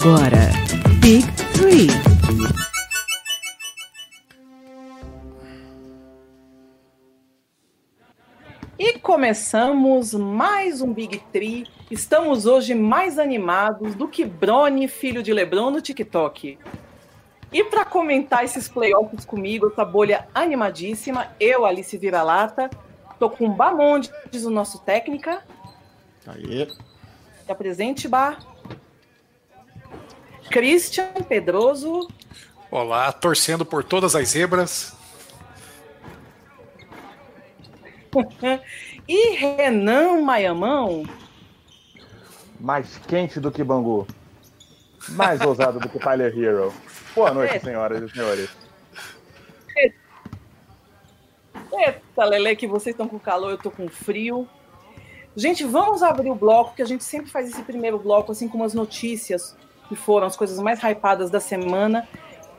Agora, Big Three. E começamos mais um Big Tree. Estamos hoje mais animados do que Brony, filho de Lebron, no TikTok. E para comentar esses playoffs comigo, essa bolha animadíssima, eu, Alice Vira-Lata, tô com Bamondes, o nosso técnica. Aí. Se apresente, Bar. Christian Pedroso. Olá, torcendo por todas as zebras. e Renan Maiamão. Mais quente do que Bangu. Mais ousado do que Tyler Hero. Boa noite, É. senhoras e senhores. Eita, Lele, que vocês estão com calor, eu tô com frio. Gente, vamos abrir o bloco, que a gente sempre faz esse primeiro bloco, assim, com umas notícias que foram as coisas mais hypadas da semana.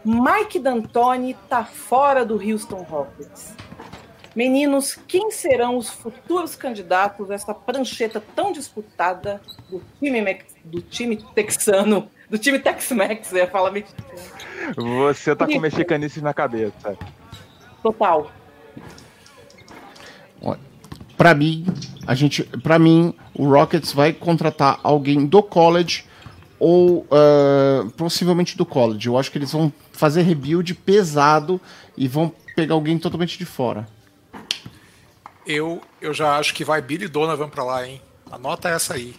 Mike D'Antoni tá fora do Houston Rockets. Meninos, quem serão os futuros candidatos a essa prancheta tão disputada do time, do time texano, do time Tex-Mex, ia falar mexicano. Você tá com Isso. mexicanices na cabeça. Total. Pra mim, a gente, para mim, o Rockets vai contratar alguém do college ou ah, possivelmente do college. Eu acho que eles vão fazer rebuild pesado e vão pegar alguém totalmente de fora. Eu, eu já acho que vai Billy Donovan pra lá, hein? Anota essa aí.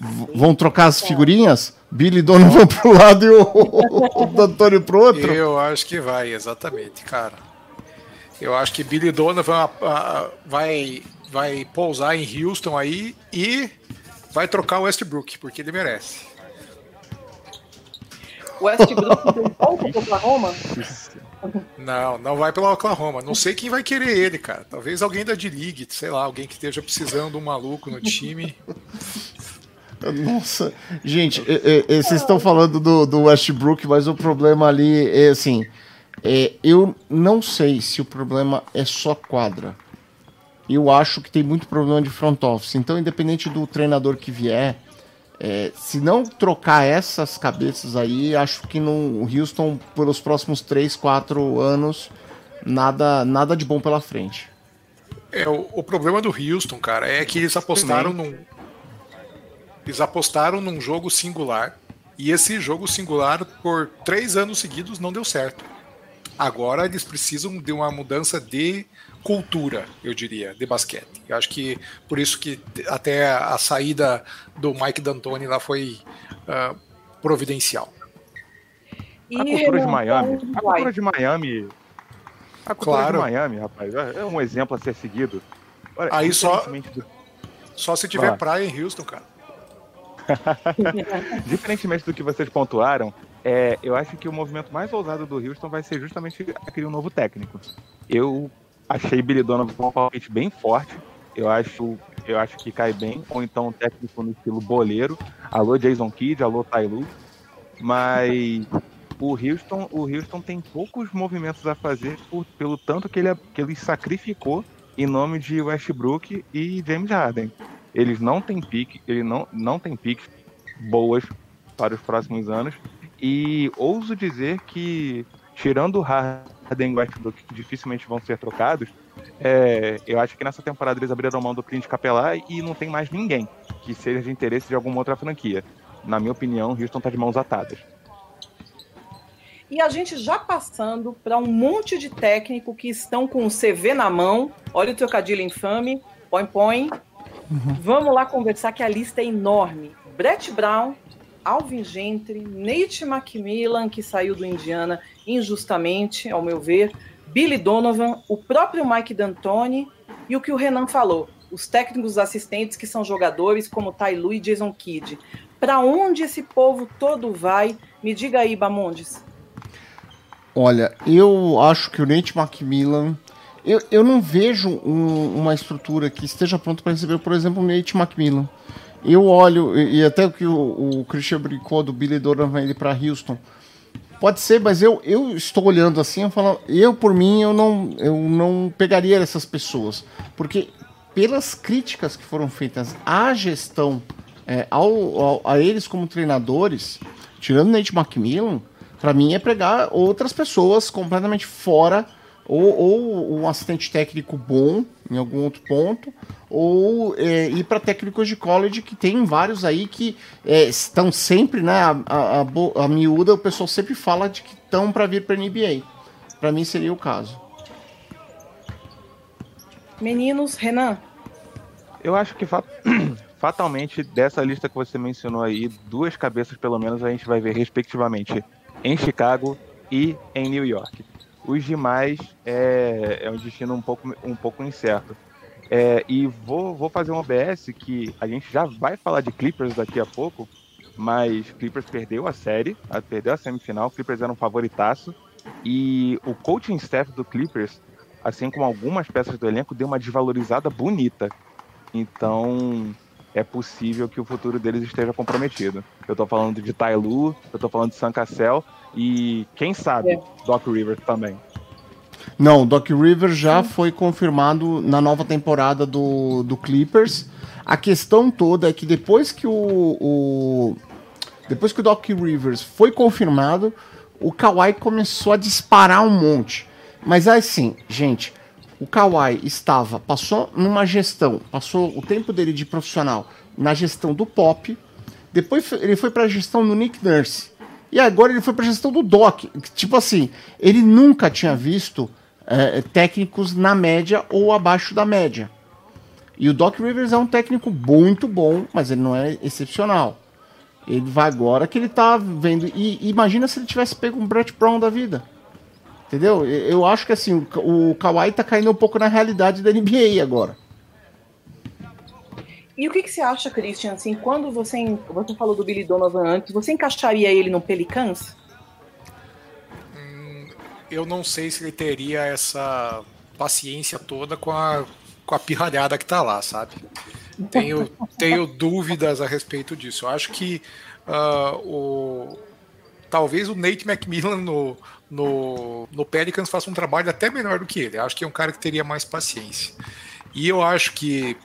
V- vão trocar as figurinhas? Billy Donovan pro lado e o, o Antônio pro outro? Eu acho que vai, exatamente, cara. Eu acho que Billy Donovan ah, ah, vai, vai pousar em Houston aí e vai trocar o Westbrook, porque ele merece. Westbrook volta pro Oklahoma? Não, não vai pelo Oklahoma. Não sei quem vai querer ele, cara. Talvez alguém da D-League, sei lá, alguém que esteja precisando de um maluco no time. Nossa, gente, é, é, é, vocês estão falando do, do Westbrook, mas o problema ali é assim: é, eu não sei se o problema é só quadra. Eu acho que tem muito problema de front office. Então, independente do treinador que vier, é, se não trocar essas cabeças aí, acho que no Houston, pelos próximos 3, 4 anos, nada, nada de bom pela frente. É, o, o problema do Houston, cara, é que eles apostaram num. Eles apostaram num jogo singular. E esse jogo singular, por três anos seguidos, não deu certo. Agora eles precisam de uma mudança de cultura, eu diria, de basquete. Eu acho que por isso que até a saída do Mike D'Antoni lá foi ah, providencial. E A cultura de Miami. A cultura de Miami. A cultura Claro. de Miami, rapaz, é um exemplo a ser seguido. Olha, Aí só- do- Só se tiver praia em Houston, cara. Diferentemente do que vocês pontuaram, é, eu acho que o movimento mais ousado do Houston vai ser justamente aquele novo técnico. Eu achei Billy Donovan um palpite bem forte. Eu acho, eu acho que cai bem. Ou então um técnico no estilo boleiro. Alô Jason Kidd, alô Tyloo. Mas o Houston, o Houston tem poucos movimentos a fazer por- pelo tanto que ele, que ele sacrificou em nome de Westbrook e James Harden. Eles não têm pique, ele não, não tem piques boas para os próximos anos. E ouso dizer que, tirando o Harden e Westbrook, que dificilmente vão ser trocados, é, eu acho que nessa temporada eles abriram mão do Clint Capelá e não tem mais ninguém que seja de interesse de alguma outra franquia. Na minha opinião, Houston está de mãos atadas. E a gente já passando para um monte de técnico que estão com o CV na mão. Olha o trocadilho infame. Põe, põe. Vamos lá conversar que a lista é enorme. Brett Brown, Alvin Gentry, Nate McMillan, que saiu do Indiana injustamente, ao meu ver, Billy Donovan, o próprio Mike D'Antoni e o que o Renan falou, os técnicos assistentes que são jogadores como Ty Lue e Jason Kidd. Para onde esse povo todo vai? Me diga aí, Bamondes. Olha, eu acho que o Nate McMillan. Eu, eu não vejo um- uma estrutura que esteja pronta para receber, por exemplo, o Nate McMillan. Eu olho, e, e até o que o, o Christian brincou do Billy Donovan ele para Houston. Pode ser, mas eu, eu estou olhando assim, eu falo, eu por mim eu não, eu não pegaria essas pessoas, porque pelas críticas que foram feitas à gestão é, ao, ao, a eles como treinadores, tirando Nate McMillan, para mim é pregar outras pessoas completamente fora, ou, ou, um assistente técnico bom em algum outro ponto, ou é, ir para técnicos de college, que tem vários aí que é, estão sempre, né? A, a, a, a miúda, o pessoal sempre fala de que estão para vir para NBA. Para mim seria o caso. Meninos, Renan. Eu acho que fat... fatalmente dessa lista que você mencionou aí, duas cabeças pelo menos a gente vai ver respectivamente em Chicago e em New York. Os demais é, é um destino um pouco, um pouco incerto. É, e vou, vou fazer um OBS que a gente já vai falar de Clippers daqui a pouco, mas Clippers perdeu a série, perdeu a semifinal, Clippers era um favoritaço, e o coaching staff do Clippers, assim como algumas peças do elenco, deu uma desvalorizada bonita. Então, é possível que o futuro deles esteja comprometido. Eu tô falando de Tailu, eu tô falando de San Cassel e quem sabe é. Doc Rivers também. Não, Doc Rivers já foi confirmado na nova temporada do, do Clippers. A questão toda é que depois que o, o depois que o Doc Rivers foi confirmado, o Kawhi começou a disparar um monte. Mas assim, gente, o Kawhi estava, passou numa gestão, passou o tempo dele de profissional na gestão do Pop, depois ele foi para a gestão do Nick Nurse. E agora ele foi para a gestão do Doc. Tipo assim, ele nunca tinha visto é, técnicos na média ou abaixo da média. E o Doc Rivers é um técnico muito bom, mas ele não é excepcional. Ele vai agora que ele tá vendo. E imagina se ele tivesse pego um Brett Brown da vida. Entendeu? Eu acho que assim, o, o Kawhi tá caindo um pouco na realidade da NBA agora. E o que, que você acha, Christian? Assim, quando você, você falou do Billy Donovan antes, você encaixaria ele no Pelicans? Hum, eu não sei se ele teria essa paciência toda com a, com a pirralhada que tá lá, sabe? Tenho, tenho dúvidas a respeito disso. Eu acho que uh, o, talvez o Nate McMillan no, no, no Pelicans faça um trabalho até melhor do que ele. Acho que é um cara que teria mais paciência. E eu acho que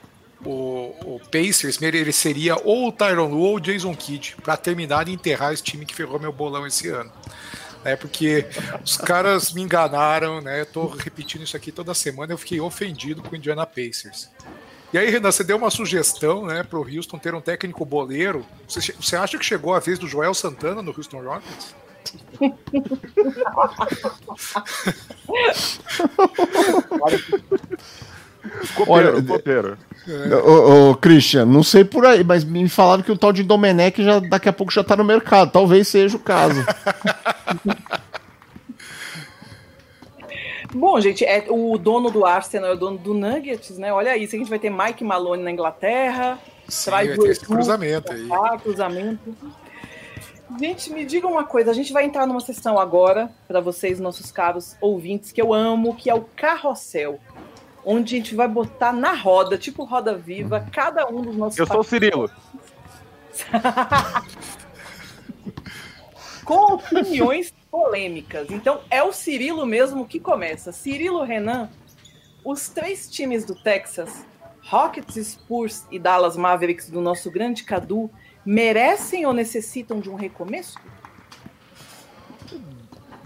o, o Pacers mereceria ou o Tyron Lu ou o Jason Kidd para terminar e enterrar esse time que ferrou meu bolão esse ano. É porque os caras me enganaram, né? Tô repetindo isso aqui toda semana, eu fiquei ofendido com o Indiana Pacers. E aí, Renan, você deu uma sugestão, né, pro Houston ter um técnico boleiro. Você, você acha que chegou a vez do Joel Santana no Houston Rockets? Copeiro, Olha, copeiro. É. Ô, ô, Christian, não sei por aí, mas me falaram que o tal de Domenech já, daqui a pouco já tá no mercado. Talvez seja o caso. Bom, gente, é, o dono do Arsenal é o dono do Nuggets, né? Olha isso, a gente vai ter Mike Malone na Inglaterra. Sim, traz vai ter esse cruzamento aí. cruzamento. Gente, me diga uma coisa, a gente vai entrar numa sessão agora, para vocês, nossos caros ouvintes, que eu amo, que é o Carrossel onde a gente vai botar na roda, tipo roda viva, cada um dos nossos. Eu sou o Cirilo. Com opiniões polêmicas. Então é o Cirilo mesmo que começa. Cirilo Renan, os três times do Texas, Rockets, Spurs e Dallas Mavericks do nosso grande Cadu, merecem ou necessitam de um recomeço?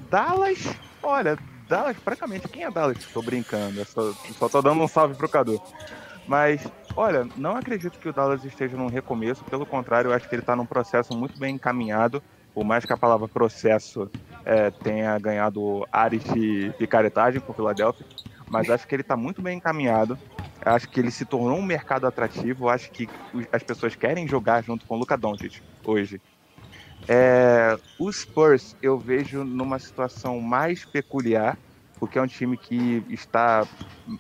Dallas, olha, Dallas, praticamente, quem é Dallas? Tô brincando, só, só tô dando um salve pro Cadu. Mas, olha, não acredito que o Dallas esteja num recomeço, pelo contrário, eu acho que ele está num processo muito bem encaminhado, por mais que a palavra processo é, tenha ganhado ares de picaretagem com o Philadelphia, mas acho que ele está muito bem encaminhado. Acho que ele se tornou um mercado atrativo. Acho que as pessoas querem jogar junto com o Luca Doncic hoje. É, o Spurs eu vejo numa situação mais peculiar, porque é um time que está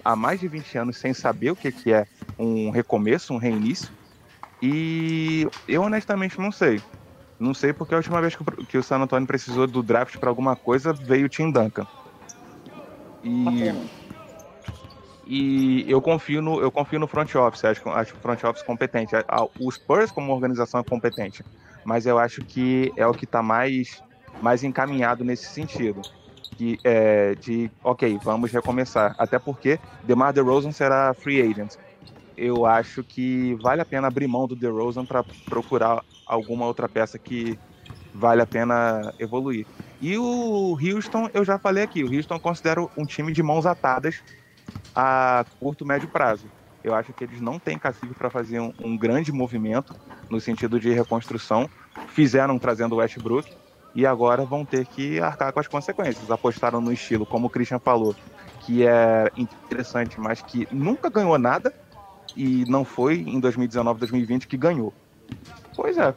há mais de 20 anos sem saber o que, que é um recomeço, um reinício. E eu honestamente não sei. Não sei porque a última vez que, o San Antonio precisou do draft para alguma coisa veio o Tim Duncan. E, e eu confio no eu confio no front office. Acho, acho o front office competente. O Spurs como organização é competente mas eu acho que é o que está mais, mais encaminhado nesse sentido. Que, é, de, ok, vamos recomeçar. Até porque DeMar DeRozan será free agent. Eu acho que vale a pena abrir mão do DeRozan para procurar alguma outra peça que vale a pena evoluir. E o Houston, eu já falei aqui, o Houston eu considero um time de mãos atadas a curto, médio prazo. Eu acho que eles não têm cacife para fazer um, um, grande movimento no sentido de reconstrução. Fizeram trazendo o Westbrook e agora vão ter que arcar com as consequências. Apostaram no estilo, como o Christian falou, que é interessante, mas que nunca ganhou nada e não foi em 2019, 2020 que ganhou. Pois é.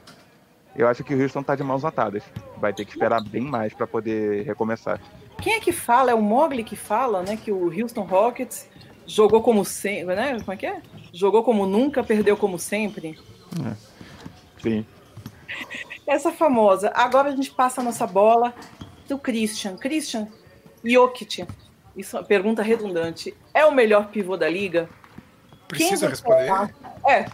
Eu acho que o Houston tá de mãos atadas. Vai ter que esperar bem mais para poder recomeçar. Quem é que fala? É o Mogli que fala, né? Que o Houston Rockets jogou como sempre, né? Como é que é? Jogou como nunca, perdeu como sempre. É. Sim. Essa famosa. Agora a gente passa a nossa bola do Christian. Christian, Jokic. Isso é uma pergunta redundante. É o melhor pivô da liga? Precisa responder? Acha? É.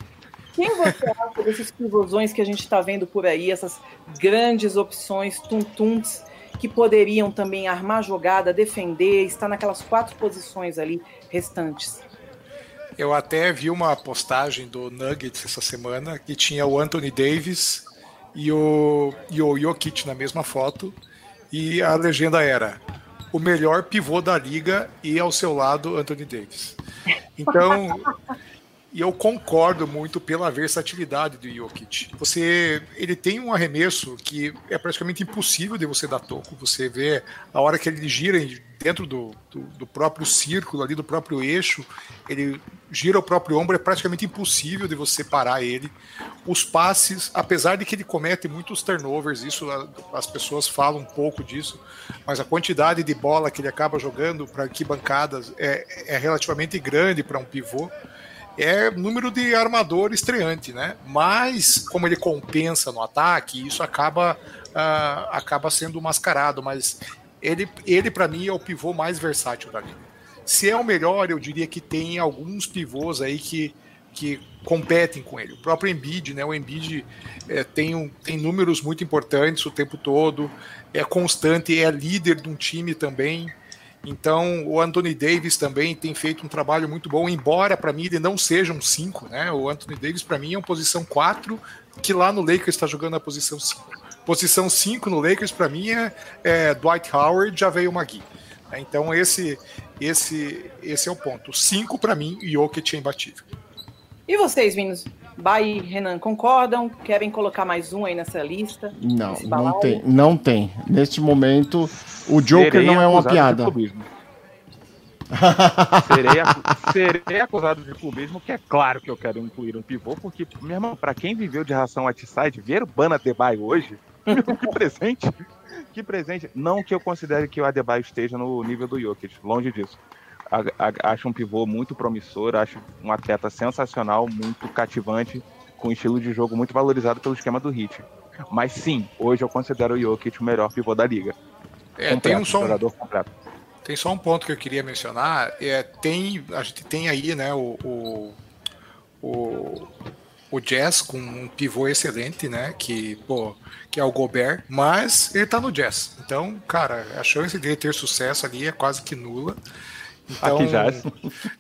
Quem você acha desses pivôzões que a gente está vendo por aí, essas grandes opções, tum-tums, que poderiam também armar jogada, defender, estar naquelas quatro posições ali restantes? Eu até vi uma postagem do Nuggets essa semana que tinha o Anthony Davis e o, e o Jokic na mesma foto e a legenda era o melhor pivô da liga e ao seu lado Anthony Davis. Então, e eu concordo muito pela versatilidade do Jokic. Você, ele tem um arremesso que é praticamente impossível de você dar toco. Você vê a hora que ele gira dentro do, do, do, próprio círculo ali, do próprio eixo, ele gira o próprio ombro, é praticamente impossível de você parar ele. Os passes, apesar de que ele comete muitos turnovers, isso as pessoas falam um pouco disso, mas a quantidade de bola que ele acaba jogando para arquibancadas é, é relativamente grande para um pivô é número de armador estreante, né? Mas como ele compensa no ataque, isso acaba uh, acaba sendo mascarado. Mas ele, ele para mim é o pivô mais versátil da liga. Se é o melhor, eu diria que tem alguns pivôs aí que, que competem com ele. O próprio Embiid, né? O Embiid é, tem, um, tem números muito importantes o tempo todo, é constante, é líder de um time também. Então, o Anthony Davis também tem feito um trabalho muito bom, embora para mim ele não seja um 5, né? O Anthony Davis para mim é uma posição 4, que lá no Lakers está jogando a posição 5. Posição 5 no Lakers para mim é, é, Dwight Howard, já veio Magui. Então esse esse esse é o ponto. 5 para mim, Jokic é imbatível. E vocês, meninos? Bay e Renan concordam? Querem colocar mais um aí nessa lista? Não, não tem, não tem. Neste momento, o Joker serei não é uma piada. serei, serei acusado de clubismo, que é claro que eu quero incluir um pivô, porque, meu irmão, pra quem viveu de ração outside, ver o Bana Adebayo hoje, que presente, que presente. Não que eu considere que o Adebayo esteja no nível do Jokic, longe disso acho um pivô muito promissor, acho um atleta sensacional, muito cativante, com um estilo de jogo muito valorizado pelo esquema do Hit. Mas sim, hoje eu considero o Jokic o melhor pivô da liga. É, completo, tem um só um, completo. Tem só um ponto que eu queria mencionar. É, tem, a gente tem aí né, o, o, o, o Jazz com um pivô excelente, né? Que, pô, que é o Gobert, mas ele tá no Jazz. Então, cara, a chance dele ter sucesso ali é quase que nula. Então, aqui jazz.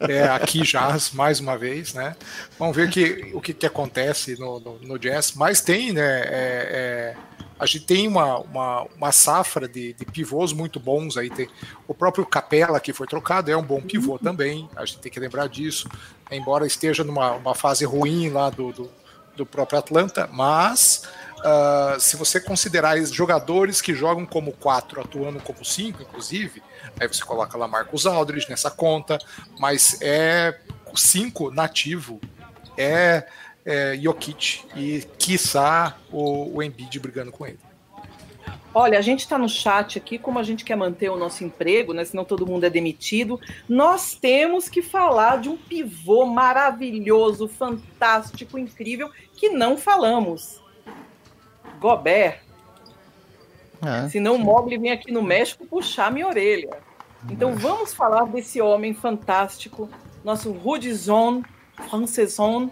É, aqui jazz, mais uma vez, né? Vamos ver que, o que, que acontece no, no, no, jazz. Mas tem, né? É, é, a gente tem uma, uma, uma safra de, de, pivôs muito bons aí. Tem o próprio Capela, que foi trocado, é um bom pivô uhum. também. A gente tem que lembrar disso. Embora esteja numa uma fase ruim lá do, do, do próprio Atlanta, mas uh, se você considerar jogadores que jogam como quatro, atuando como cinco, inclusive, Aí você coloca lá Marcos Aldridge nessa conta, mas é cinco nativo é, é Jokic e quiçá o, o Embiid brigando com ele. Olha, a gente está no chat aqui, como a gente quer manter o nosso emprego, né? Senão todo mundo é demitido. Nós temos que falar de um pivô maravilhoso, fantástico, incrível, que não falamos. Gobert. É, Senão o Mogli vem aqui no México puxar minha orelha. Então vamos falar desse homem fantástico, nosso Rudizon, Franceson.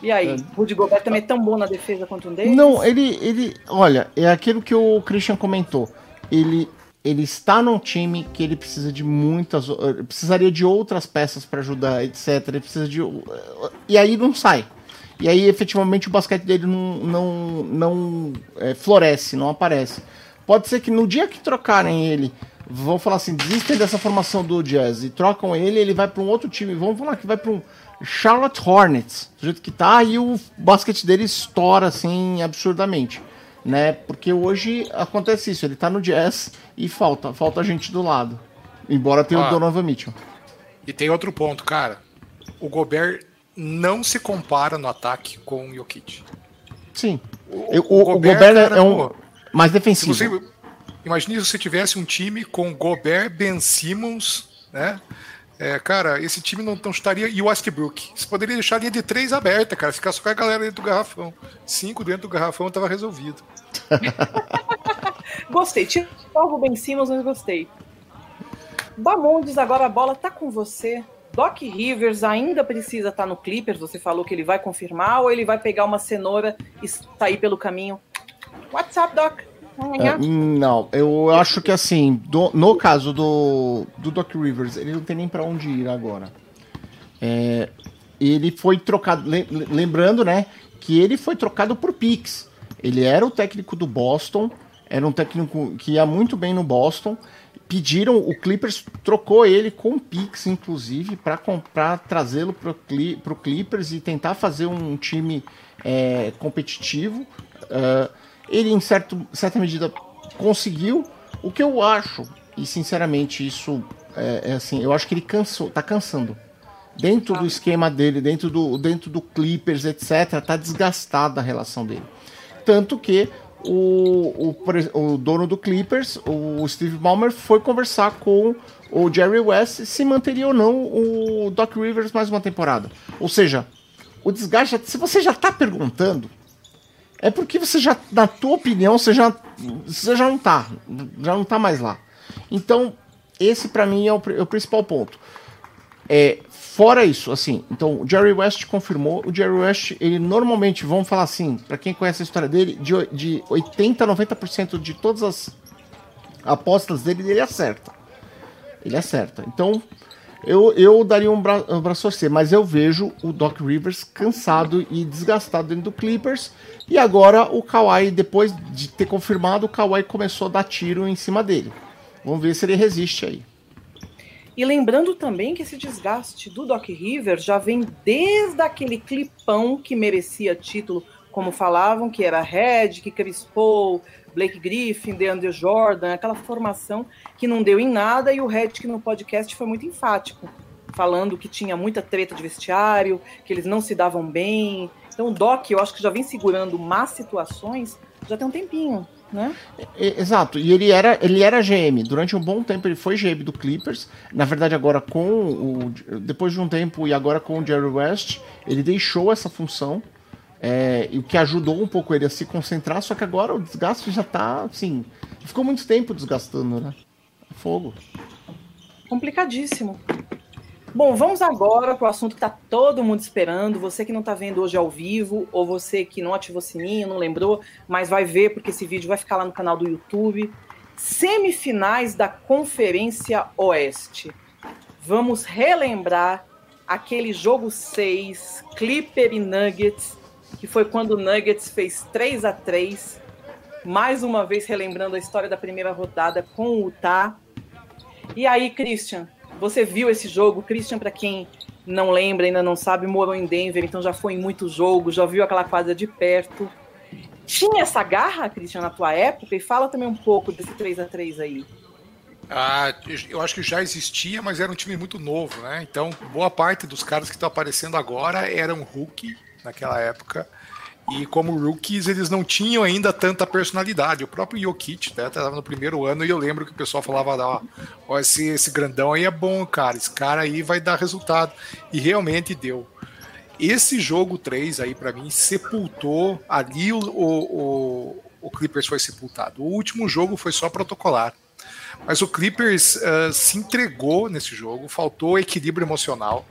E aí, é. Rudy Gobert também é tão bom na defesa quanto um deles? Não, ele, ele, olha, é aquilo que o Christian comentou. Ele ele está num time que ele precisa de muitas. precisaria de outras peças para ajudar, etc. Ele precisa de. E aí não sai. E aí, efetivamente, o basquete dele não, não, não é, floresce, não aparece. Pode ser que no dia que trocarem ele, vão falar assim, desistem dessa formação do Jazz e trocam ele, ele vai para um outro time. Vamos falar que vai para um Charlotte Hornets, do jeito que tá, e o basquete dele estoura assim absurdamente, né? Porque hoje acontece isso, ele tá no Jazz e falta, falta gente do lado. Embora tenha ah, o Donovan Mitchell. E tem outro ponto, cara. O Gobert não se compara no ataque com o Jokic. Sim. O, o, o Gobert, Gobert cara, é um pô, mais defensivo. Você, imagine se você tivesse um time com Gobert, Ben Simmons, né? É, cara, esse time não, não estaria. E o Westbrook. Você poderia deixar a linha de três aberta, cara. Ficar só com a galera dentro do garrafão. Cinco dentro do garrafão tava resolvido. gostei. Tira o Ben Simmons, mas gostei. Bamondes, agora a bola tá com você. Doc Rivers ainda precisa estar tá no Clippers? Você falou que ele vai confirmar ou ele vai pegar uma cenoura e sair pelo caminho? What's up, Doc? É, não, eu acho que assim, do, no caso do, do Doc Rivers, ele não tem nem para onde ir agora. É, ele foi trocado, lembrando, né, que ele foi trocado por Pix. Ele era o técnico do Boston, era um técnico que ia muito bem no Boston. Pediram, o Clippers trocou ele com Pix, inclusive, para trazê-lo para o Clippers e tentar fazer um time é, competitivo. Uh, ele, em certo, certa medida, conseguiu. O que eu acho, e sinceramente isso é, é assim, eu acho que ele cansou, tá cansando. Dentro do esquema dele, dentro do, dentro do Clippers, etc., tá desgastada a relação dele. Tanto que o, o, o dono do Clippers, o Steve Ballmer, foi conversar com o Jerry West se manteria ou não o Doc Rivers mais uma temporada. Ou seja, o desgaste, se você já está perguntando, é porque você já, na tua opinião, você já, você já não tá, já não tá mais lá. Então, esse para mim é o, é o, principal ponto. É, fora isso, assim, então o Jerry West confirmou, o Jerry West, ele normalmente, vamos falar assim, para quem conhece a história dele, de, de 80 a 90% de todas as apostas dele, ele acerta. Ele acerta. Então, eu, eu daria um, um braço a torcer, mas eu vejo o Doc Rivers cansado e desgastado dentro do Clippers. E agora o Kawhi, depois de ter confirmado, o Kawhi começou a dar tiro em cima dele. Vamos ver se ele resiste aí. E lembrando também que esse desgaste do Doc Rivers já vem desde aquele clipão que merecia título, como falavam, que era Red, que Chris Paul, Blake Griffin, DeAndre Jordan, aquela formação que não deu em nada, e o Redick no podcast foi muito enfático, falando que tinha muita treta de vestiário, que eles não se davam bem. Então o Doc, eu acho que já vem segurando más situações já tem um tempinho. Né? Exato, e ele era, ele era GM. Durante um bom tempo ele foi GM do Clippers. Na verdade, agora com o. Depois de um tempo e agora com o Jerry West, ele deixou essa função é, o que ajudou um pouco ele a se concentrar, só que agora o desgaste já tá, assim, ficou muito tempo desgastando, né? Fogo. Complicadíssimo. Bom, vamos agora para o assunto que está todo mundo esperando. Você que não está vendo hoje ao vivo, ou você que não ativou o sininho, não lembrou, mas vai ver porque esse vídeo vai ficar lá no canal do YouTube. Semifinais da Conferência Oeste. Vamos relembrar aquele jogo 6, Clipper e Nuggets, que foi quando o Nuggets fez 3 a 3 mais uma vez relembrando a história da primeira rodada com o Utah. E aí, Christian, você viu esse jogo? Christian, para quem não lembra, ainda não sabe, morou em Denver, então já foi em muitos jogos, já viu aquela quadra de perto. Tinha essa garra, Christian, na tua época? E fala também um pouco desse 3 a 3 aí. Ah, eu acho que já existia, mas era um time muito novo, né? Então, boa parte dos caras que estão aparecendo agora eram rookie naquela época. E como rookies, eles não tinham ainda tanta personalidade. O próprio Jokic, né, estava no primeiro ano e eu lembro que o pessoal falava: ó, ó, esse, esse grandão aí é bom, cara, esse cara aí vai dar resultado. E realmente deu. Esse jogo 3 aí, para mim, sepultou ali o, o, o, Clippers foi sepultado. O último jogo foi só protocolar. Mas o Clippers uh, se entregou nesse jogo, faltou equilíbrio emocional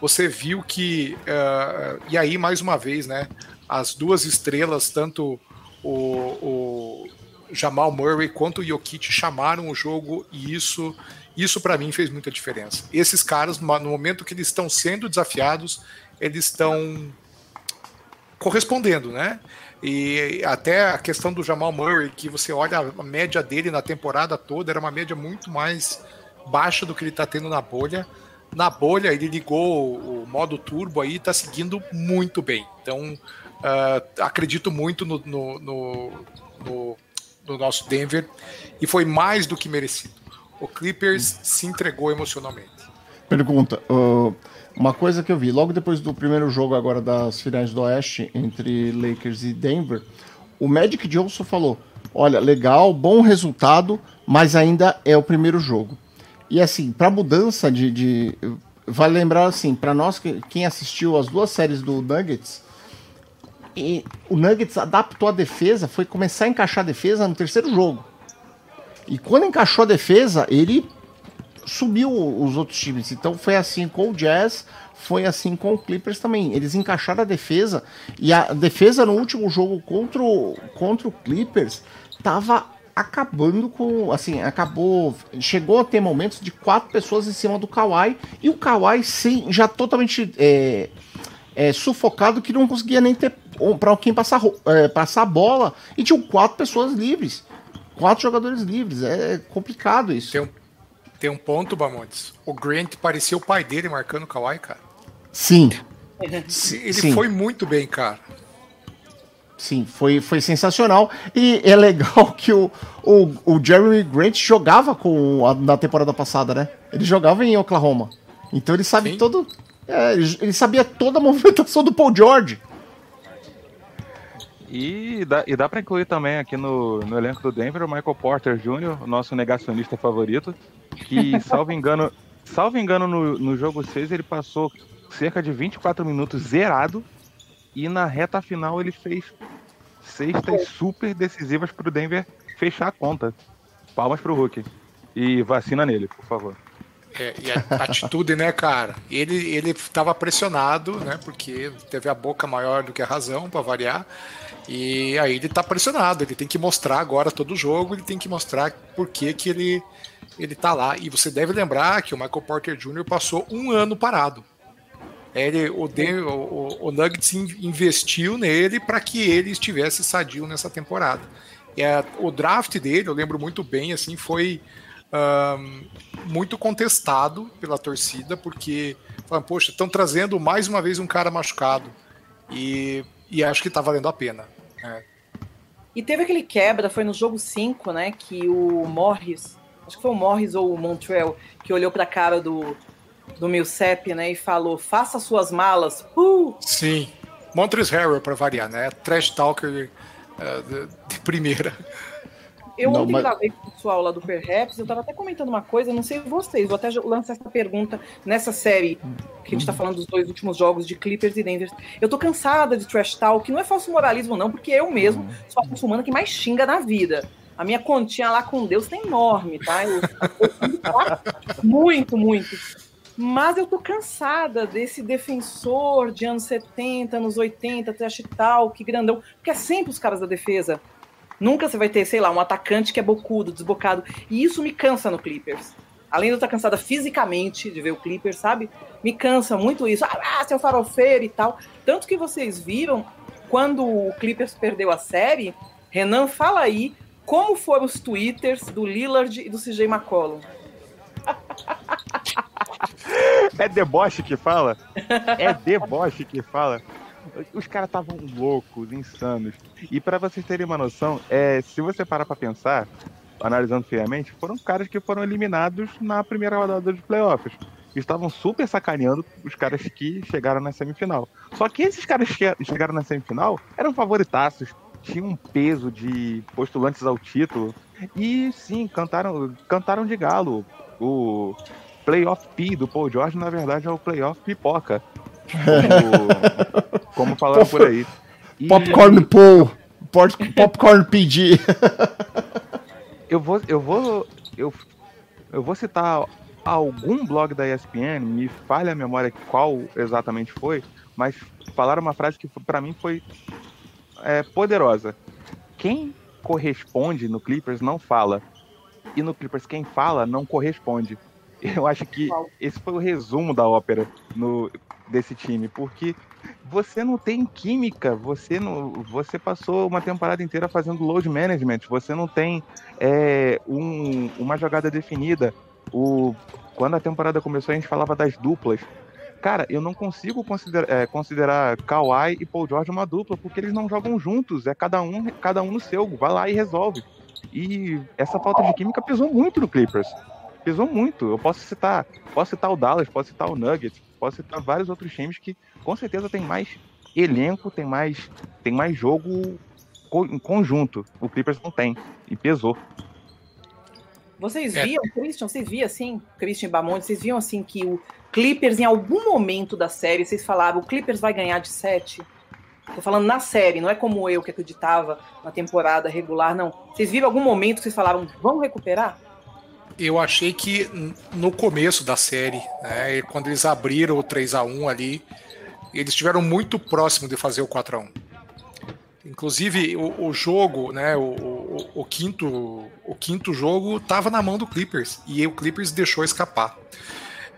você viu que. Uh, e aí, mais uma vez, né? As duas estrelas, tanto o, o, Jamal Murray quanto o Jokic chamaram o jogo e isso isso para mim fez muita diferença. Esses caras, no momento que eles estão sendo desafiados, eles estão correspondendo, né? E até a questão do Jamal Murray, que você olha a média dele na temporada toda, era uma média muito mais baixa do que ele está tendo na bolha. Na bolha, ele ligou o modo turbo aí, está seguindo muito bem. Então, uh, acredito muito no, no, no, no, no nosso Denver e foi mais do que merecido. O Clippers se entregou emocionalmente. Pergunta: uh, uma coisa que eu vi logo depois do primeiro jogo agora das finais do Oeste entre Lakers e Denver, o Magic Johnson falou: olha, legal, bom resultado, mas ainda é o primeiro jogo. E assim, para mudança de, de, Vale lembrar assim, para nós, quem assistiu as duas séries do Nuggets, e o Nuggets adaptou a defesa, foi começar a encaixar a defesa no terceiro jogo. E quando encaixou a defesa, ele subiu os outros times. Então foi assim com o Jazz, foi assim com o Clippers também. Eles encaixaram a defesa e a defesa no último jogo contra o, contra o Clippers tava acabando com, assim, acabou, chegou a ter momentos de quatro pessoas em cima do Kawhi e o Kawhi sim, já totalmente é, é, sufocado que não conseguia nem ter para quem passar, é, passar a bola e tinham quatro pessoas livres, quatro jogadores livres, é complicado isso. Tem um, tem um ponto, Bamontes, o Grant parecia o pai dele marcando o Kawhi, cara. Sim. Ele Sim. foi muito bem, cara. Sim, foi, foi sensacional. E é legal que o, o, o Jeremy Grant jogava com a, na temporada passada, né? Ele jogava em Oklahoma. Então ele sabe Sim. todo. É, ele, sabia toda a movimentação do Paul George. E dá, e dá pra incluir também aqui no, no elenco do Denver o Michael Porter Jr., o nosso negacionista favorito, que, salvo engano, salvo engano no, no jogo 6, ele passou cerca de 24 minutos zerado e na reta final ele fez cestas super decisivas para o Denver fechar a conta. Palmas para o Hulk. E vacina nele, por favor. É, e a atitude, né, cara? Ele ele estava pressionado, né? Porque teve a boca maior do que a razão, para variar. E aí ele tá pressionado. Ele tem que mostrar agora todo o jogo. Ele tem que mostrar por que, que ele ele tá lá. E você deve lembrar que o Michael Porter Jr. passou um ano parado. Ele, o, o, o Nuggets investiu nele para que ele estivesse sadio nessa temporada. O draft dele, eu lembro muito bem, assim, foi um, muito contestado pela torcida, porque falaram, poxa, estão trazendo mais uma vez um cara machucado. E, e acho que está valendo a pena. Né? E teve aquele quebra, foi no jogo 5, né? Que o Morris, acho que foi o Morris ou o Montreal, que olhou para a cara do, do Milcep, né? E falou: faça suas malas. Uh! Sim. Montres Harrell, para variar, né? Trash talker uh, de, de, primeira. Eu não, ontem mas... gravei com o pessoal lá do Perhaps, eu tava até comentando uma coisa, não sei vocês, vou até lançar essa pergunta nessa série que a gente tá falando dos dois últimos jogos de Clippers e Denver. Eu tô cansada de trash talk, não é falso moralismo não, porque eu mesmo uhum. sou a muçulmana que mais xinga na vida. A minha continha lá com Deus tá enorme, tá? Eu, eu, muito, muito. Mas eu tô cansada desse defensor de anos 70, anos 80, trash talk, grandão, porque é sempre os caras da defesa. Nunca você vai ter, sei lá, um atacante que é bocudo, desbocado. E isso me cansa no Clippers. Além de eu estar cansada fisicamente de ver o Clippers, sabe? Me cansa muito isso. Ah, seu farofeiro e tal. Tanto que vocês viram, quando o Clippers perdeu a série, Renan, fala aí como foram os twitters do Lillard e do CJ McCollum. É deboche que fala? É deboche que fala. Os caras estavam loucos, insanos. E para vocês terem uma noção, é, se você parar pra pensar, analisando friamente, foram caras que foram eliminados na primeira rodada dos playoffs. Estavam super sacaneando os caras que chegaram na semifinal. Só que esses caras que chegaram na semifinal eram favoritaços, tinham um peso de postulantes ao título. E sim, cantaram, cantaram de galo. O Playoff P do Paul George, na verdade, é o Playoff Pipoca. Como, como falaram por aí. E... Popcorn Paul. Popcorn PG. eu vou. Eu vou. Eu, eu vou citar algum blog da ESPN, me falha a memória qual exatamente foi, mas falaram uma frase que para mim foi é, poderosa. Quem corresponde no Clippers não fala. E no Clippers quem fala não corresponde. Eu acho que esse foi o resumo da ópera no, desse time, porque você não tem química, você não, você passou uma temporada inteira fazendo load management, você não tem é, um, uma jogada definida. O, quando a temporada começou, a gente falava das duplas. Cara, eu não consigo considerar, é, considerar Kawhi e Paul George uma dupla, porque eles não jogam juntos, é cada um, cada um no seu, vai lá e resolve. E essa falta de química pesou muito no Clippers. Pesou muito. Eu posso citar, posso citar o Dallas, posso citar o Nuggets, posso citar vários outros times que com certeza tem mais elenco, tem mais, tem mais jogo em conjunto. O Clippers não tem. E pesou. Vocês é. viam, Christian, vocês viam assim, Christian Bamonte, vocês viam assim que o Clippers, em algum momento da série, vocês falavam, o Clippers vai ganhar de 7? Tô falando na série, não é como eu que acreditava na temporada regular, não. Vocês viram algum momento que vocês falavam, vamos recuperar? Eu achei que no começo da série, né, quando eles abriram o 3 a 1 ali, eles estiveram muito próximo de fazer o 4 a 1 Inclusive, o, o jogo, né, o, o, o, quinto, o quinto jogo estava na mão do Clippers e o Clippers deixou escapar.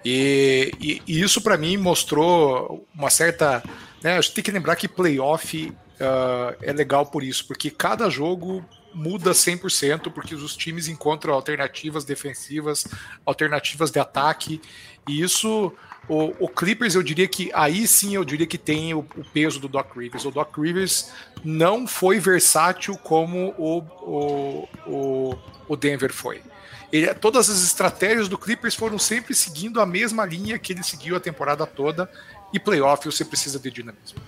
E, e, e isso para mim mostrou uma certa. Né, a gente tem que lembrar que playoff uh, é legal por isso, porque cada jogo muda 100%, porque os times encontram alternativas defensivas, alternativas de ataque, e isso o, o, Clippers, eu diria que aí sim eu diria que tem o, o, peso do Doc Rivers. O Doc Rivers não foi versátil como o, o, o, Denver foi. Ele, todas as estratégias do Clippers foram sempre seguindo a mesma linha que ele seguiu a temporada toda. E playoff você precisa de dinamismo.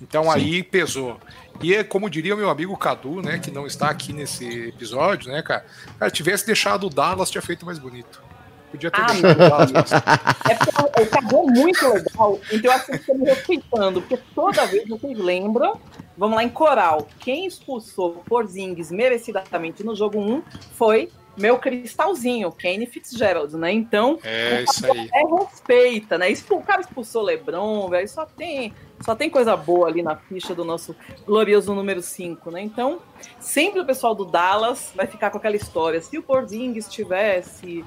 Então sim. aí pesou. E é como diria o meu amigo Cadu, né, que não está aqui nesse episódio, né, cara? Cara, tivesse deixado o Dallas, tinha feito mais bonito. Podia ter ah, É porque acabou muito legal, então eu acho que estou me respeitando, porque toda vez vocês lembram, vamos lá em coral, quem expulsou Porzingis merecidamente no jogo 1 foi meu cristalzinho, Kane Fitzgerald, né? Então, é isso aí. É respeita, né? O cara expulsou LeBron, velho, só tem, só tem coisa boa ali na ficha do nosso glorioso número 5, né? Então, sempre o pessoal do Dallas vai ficar com aquela história. Se o Porzingis tivesse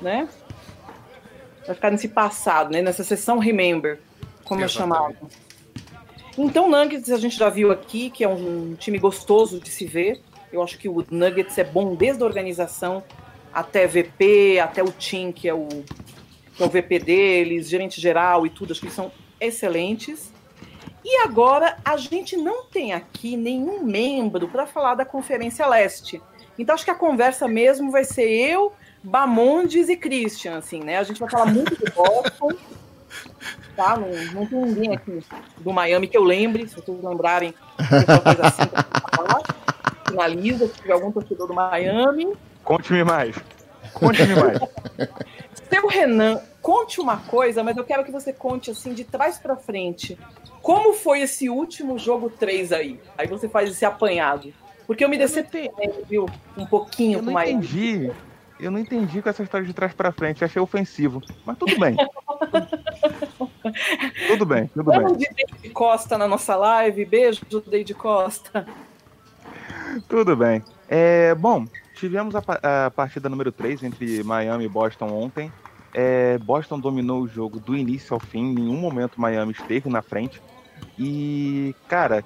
né? Vai ficar nesse passado, né? Nessa sessão Remember, como é chamado. Então, Nuggets a gente já viu aqui que é um time gostoso de se ver. Eu acho que o Nuggets é bom desde a organização até VP, até o Team, que é o, que é o VP deles, gerente geral e tudo. Acho que eles são excelentes. E agora a gente não tem aqui nenhum membro para falar da Conferência Leste. Então acho que a conversa mesmo vai ser eu Bamondes e Christian, assim, né? A gente vai falar muito de Boston, tá? Não, não tem ninguém aqui do Miami que eu lembre, se vocês lembrarem, coisa assim, falar. finaliza, se tiver algum torcedor do Miami. Conte-me mais. Conte-me mais. Seu Renan, conte uma coisa, mas eu quero que você conte assim de trás para frente. Como foi esse último jogo 3 aí? Aí você faz esse apanhado. Porque eu me decepcionei, viu? Um pouquinho eu com o Miami. Entendi eu não entendi com essa história de trás para frente, achei ofensivo. Mas tudo bem. tudo bem, tudo Vamos bem. de Deide Costa na nossa live. Beijo, Deide Costa. Tudo bem. É, bom, tivemos a, a, partida número 3 entre Miami e Boston ontem. É, Boston dominou o jogo do início ao fim, em nenhum momento Miami esteve na frente. E, cara,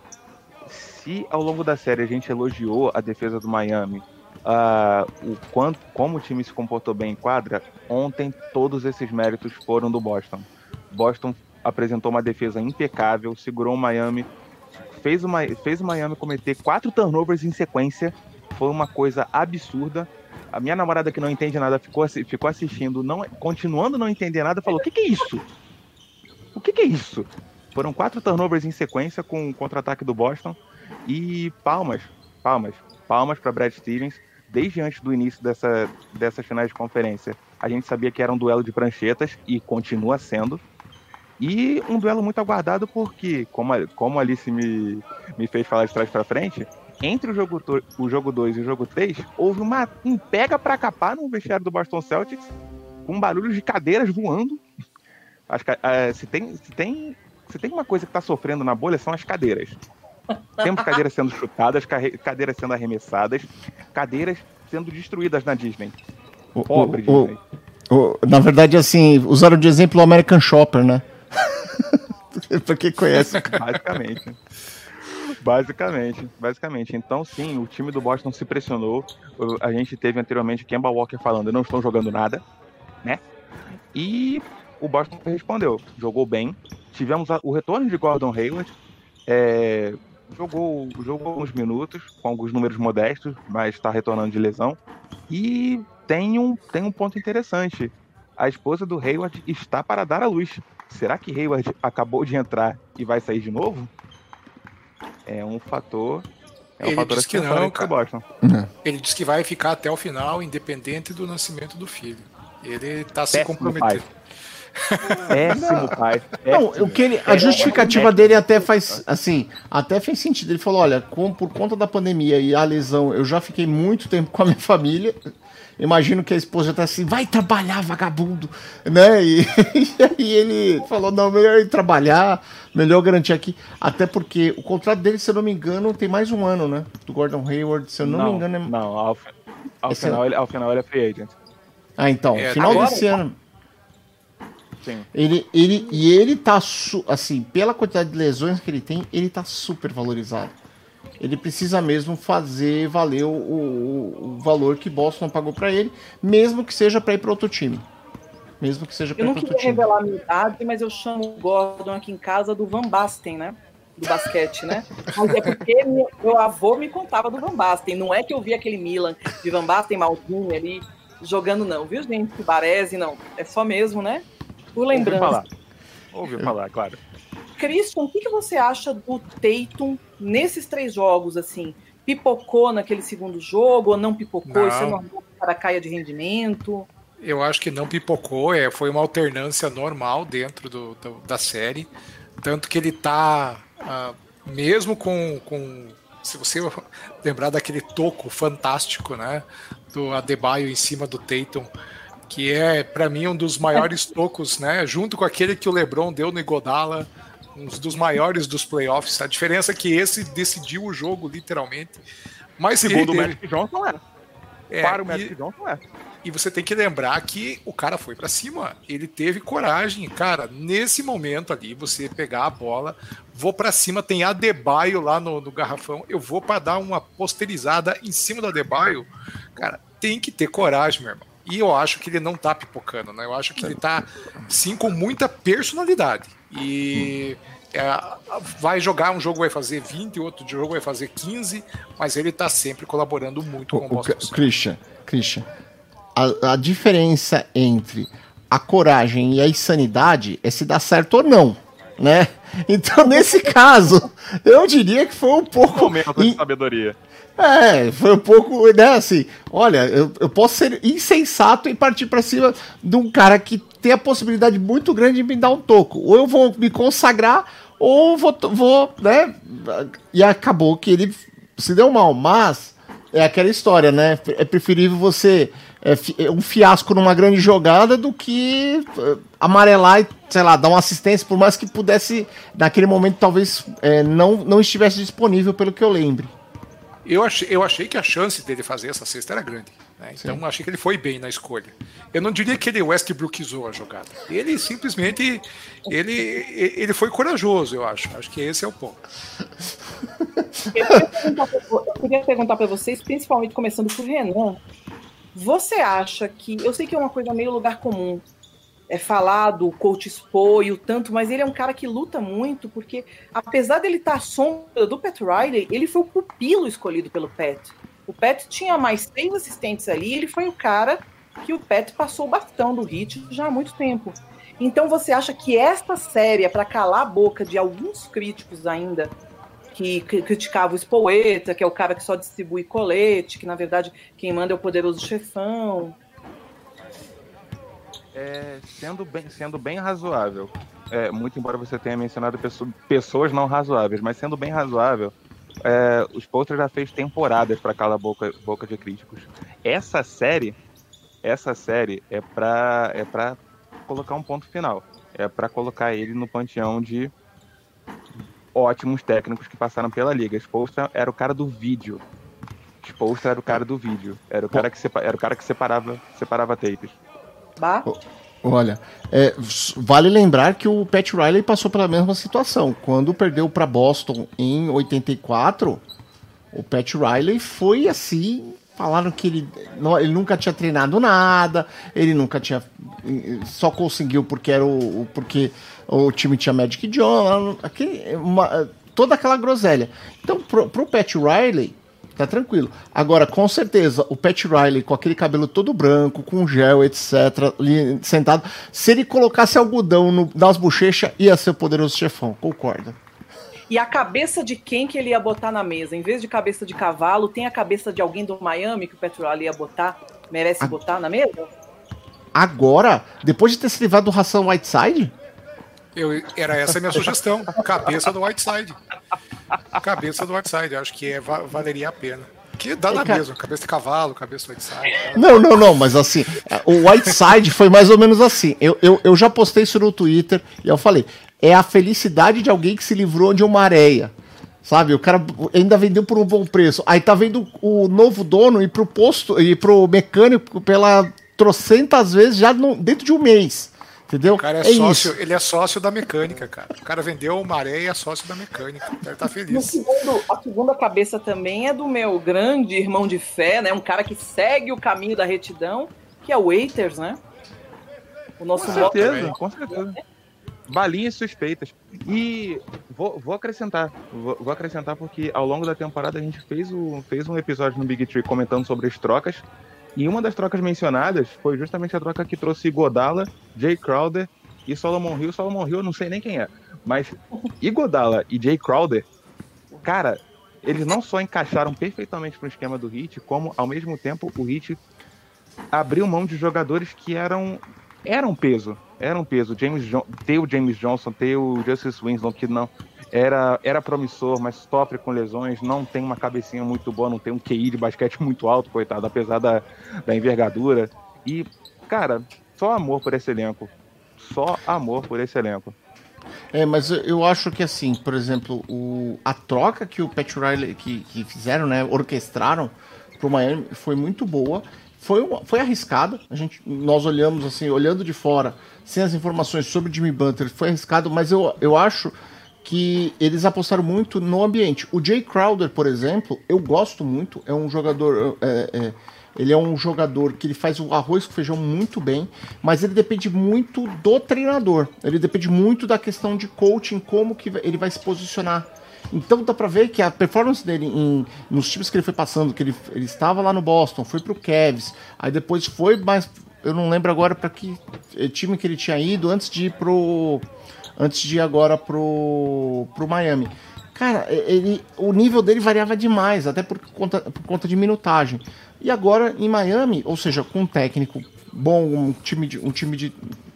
se ao longo da série a gente elogiou a defesa do Miami uh, o quanto, como o time se comportou bem em quadra, ontem todos esses méritos foram do Boston. Boston apresentou uma defesa impecável, segurou o Miami, fez o, fez o Miami cometer quatro turnovers em sequência, foi uma coisa absurda. A minha namorada que não entende nada ficou, ficou assistindo, não, continuando não entender nada, falou: O que, que é isso? O que, que é isso? Foram quatro turnovers em sequência com o contra-ataque do Boston. E palmas, palmas, palmas para Brad Stevens desde antes do início dessa, dessas finais de conferência, a gente sabia que era um duelo de pranchetas e continua sendo. E um duelo muito aguardado porque, como, como a Alice me, me fez falar de trás para frente, entre o jogo 2 o jogo dois e o jogo 3, houve uma um pega para capar no vestiário do Boston Celtics, com barulhos de cadeiras voando. Acho que, uh, se, tem, se, tem, se tem uma coisa que está sofrendo na bolha, são as cadeiras. Temos cadeiras sendo chutadas, cadeiras sendo arremessadas, cadeiras sendo destruídas na Disney. Pobre o, Disney. O, na verdade, assim, usaram de exemplo o American Shopper, né? pra quem conhece. Basicamente. Basicamente, basicamente. Então, sim, o time do Boston se pressionou. A gente teve anteriormente Kemba Walker falando, não estão jogando nada, né? E o Boston respondeu, jogou bem. Tivemos o retorno de Gordon Hayward, é, jogou, jogou alguns minutos, com alguns números modestos, mas está retornando de lesão. E tem um, tem um ponto interessante. A esposa do Hayward está para dar à luz. Será que Hayward acabou de entrar e vai sair de novo? É um fator. É um ele fator disse que não, cara. Boston. Uhum. Ele disse que vai ficar até o final, independente do nascimento do filho. Ele está se comprometendo. Péssimo pai. Não, o que ele, a justificativa dele até faz assim, até fez sentido. Ele falou: olha, com, por conta da pandemia e a lesão, eu já fiquei muito tempo com a minha família. Imagino que a esposa tá assim, vai trabalhar, vagabundo, né? E, e aí ele falou: não, melhor ir trabalhar, melhor garantir aqui. Até porque o contrato dele, se eu não me engano, tem mais um ano, né? Do Gordon Hayward, se eu não, não me engano. É... Não, ao, ao final, ele, ao final ele é free agent. Ah, então, é, final agora, desse ano. Sim. Ele, ele, e ele tá, assim, pela quantidade de lesões que ele tem, ele tá super valorizado. Ele precisa mesmo fazer valer o, o, o valor que Boston pagou para ele, mesmo que seja para ir para outro time. Mesmo que seja para ir para outro time. Eu não queria revelar a minha idade, mas eu chamo o Gordon aqui em casa do Van Basten, né? do basquete, né? Mas é porque meu, meu, avô me contava do Van Basten. Não é que eu vi aquele Milan de Van Basten, Maldini ali jogando, não, viu, gente? Baresi, não. É só mesmo, né? Por lembrança. Ouviu falar, Ouviu falar claro. Christian, o que, que você acha do Tatum nesses três jogos, assim? Pipocou naquele segundo jogo ou não pipocou? Não. Isso é normal que o cara caia de rendimento? Eu acho que não pipocou, é, foi uma alternância normal dentro do, do da série. Tanto que ele tá, uh, mesmo com, com. Se você lembrar daquele toco fantástico, né? Do Adebayo em cima do Tatum que é para mim um dos maiores tocos, né? Junto com aquele que o LeBron deu no Igodala, um dos maiores dos playoffs. A diferença é que esse decidiu o jogo literalmente. Mas segundo o Magic Johnson é. é. Para o Magic e, Johnson é. E você tem que lembrar que o cara foi para cima. Ele teve coragem, cara. Nesse momento ali, você pegar a bola, vou para cima, tem Adebayo lá no, no garrafão, eu vou para dar uma posterizada em cima do Adebayo. Cara, tem que ter coragem, meu irmão. E eu acho que ele não tá pipocando, né? Eu acho que ele tá, sim, com muita personalidade. E é, vai jogar um jogo vai fazer 20, outro jogo vai fazer 15, mas ele tá sempre colaborando muito com o, o Christian, Christian, a, a diferença entre a coragem e a insanidade é se dá certo ou não, né? Então, nesse caso, eu diria que foi um pouco. Momento de sabedoria. É, foi um pouco, né, assim, olha, eu, eu posso ser insensato e partir para cima de um cara que tem a possibilidade muito grande de me dar um toco. Ou eu vou me consagrar, ou vou, vou né, e acabou que ele se deu mal, mas é aquela história, né, é preferível você é, é um fiasco numa grande jogada do que é, amarelar e, sei lá, dar uma assistência, por mais que pudesse, naquele momento, talvez é, não, não estivesse disponível, pelo que eu lembre. Eu achei, eu achei que a chance dele fazer essa cesta era grande. Né? Então achei que ele foi bem na escolha. Eu não diria que ele Westbrookizou a jogada. Ele simplesmente ele, ele foi corajoso, eu acho. Acho que esse é o ponto. Eu queria perguntar para vocês, principalmente começando por Renan. Você acha que. Eu sei que é uma coisa meio lugar comum, é falar do coach Spo e o tanto, mas ele é um cara que luta muito, porque apesar dele estar à sombra do Pat Riley, ele foi o pupilo escolhido pelo Pat. O Pat tinha mais seis assistentes ali, ele foi o cara que o Pat passou o bastão do hit já há muito tempo. Então você acha que esta série é para calar a boca de alguns críticos ainda que criticavam o Spoeta, que é o cara que só distribui colete, que na verdade quem manda é o poderoso chefão é, sendo, bem, sendo bem razoável, é, muito embora você tenha mencionado pessoas não razoáveis, mas sendo bem razoável, é, os Posters já fez temporadas para calar boca, boca de críticos. Essa série, essa série é para é pra colocar um ponto final. É para colocar ele no panteão de ótimos técnicos que passaram pela liga. Spolstra era o cara do vídeo. Spolstra era o cara do vídeo. Era o cara que, era o cara que separava, separava tapes. Bah. Olha, é, vale lembrar que o Pat Riley passou pela mesma situação. Quando perdeu para Boston em 84, o Pat Riley foi assim. Falaram que ele, ele nunca tinha treinado nada, ele nunca tinha. Só conseguiu porque era o. Porque o time tinha Magic John, aquele, uma, toda aquela groselha. Então, pro, pro Pat Riley, tá tranquilo. Agora, com certeza, o Pat Riley com aquele cabelo todo branco, com gel, etc., ali, sentado, se ele colocasse algodão no, nas bochechas, ia ser o poderoso chefão, concorda? E a cabeça de quem que ele ia botar na mesa? Em vez de cabeça de cavalo, tem a cabeça de alguém do Miami que o Pat Riley ia botar? Merece a... botar na mesa? Agora, depois de ter se livrado do ração Whiteside? Eu, era essa a minha sugestão. Cabeça do Whiteside. Cabeça do Whiteside. Acho que é, valeria a pena. Que dá na mesma, cabeça de cavalo, cabeça do Whiteside. Não, não, não, mas assim, o Whiteside foi mais ou menos assim. Eu, eu, eu já postei isso no Twitter e eu falei: é a felicidade de alguém que se livrou de uma areia. Sabe, o cara ainda vendeu por um bom preço. Aí tá vendo o novo dono ir pro posto e pro mecânico pela trocentas vezes já no, dentro de um mês. Entendeu? O cara é, é sócio, isso. ele é sócio da mecânica, cara. O cara vendeu uma areia e é sócio da mecânica. Ele tá feliz. Segundo, a segunda cabeça também é do meu grande irmão de fé, né? Um cara que segue o caminho da retidão, que é o Waiters, né? O nosso com certeza, com certeza. Balinhas suspeitas. E vou, vou acrescentar, vou, vou, acrescentar porque ao longo da temporada a gente fez, o, fez um episódio no Big Tree comentando sobre as trocas e uma das trocas mencionadas foi justamente a troca que trouxe Godala, Jay Crowder e Solomon Hill. Solomon Hill eu não sei nem quem é, mas Igodala e Jay Crowder, cara, eles não só encaixaram perfeitamente no esquema do Heat, como ao mesmo tempo o Heat abriu mão de jogadores que eram eram peso, eram peso. James ter o James Johnson, ter o Justice Winslow que não era, era promissor, mas sofre com lesões, não tem uma cabecinha muito boa, não tem um QI de basquete muito alto, coitado, apesar da, da envergadura. E, cara, só amor por esse elenco. Só amor por esse elenco. É, mas eu acho que assim, por exemplo, o, a troca que o Pat Riley que, que fizeram, né, orquestraram pro Miami foi muito boa. Foi, foi arriscada. A gente, nós olhamos assim, olhando de fora, sem as informações sobre Jimmy Butler, foi arriscado, mas eu, eu acho que eles apostaram muito no ambiente. O Jay Crowder, por exemplo, eu gosto muito, é um jogador. É, é, ele é um jogador que ele faz o arroz com feijão muito bem, mas ele depende muito do treinador. Ele depende muito da questão de coaching, como que ele vai se posicionar. Então dá pra ver que a performance dele em, nos times que ele foi passando, que ele, ele estava lá no Boston, foi pro Cavs, aí depois foi mais. Eu não lembro agora para que time que ele tinha ido antes de ir pro antes de ir agora pro, pro Miami. Cara, ele, o nível dele variava demais, até por conta, por conta de minutagem. E agora em Miami, ou seja, com um técnico bom, um time de, um time de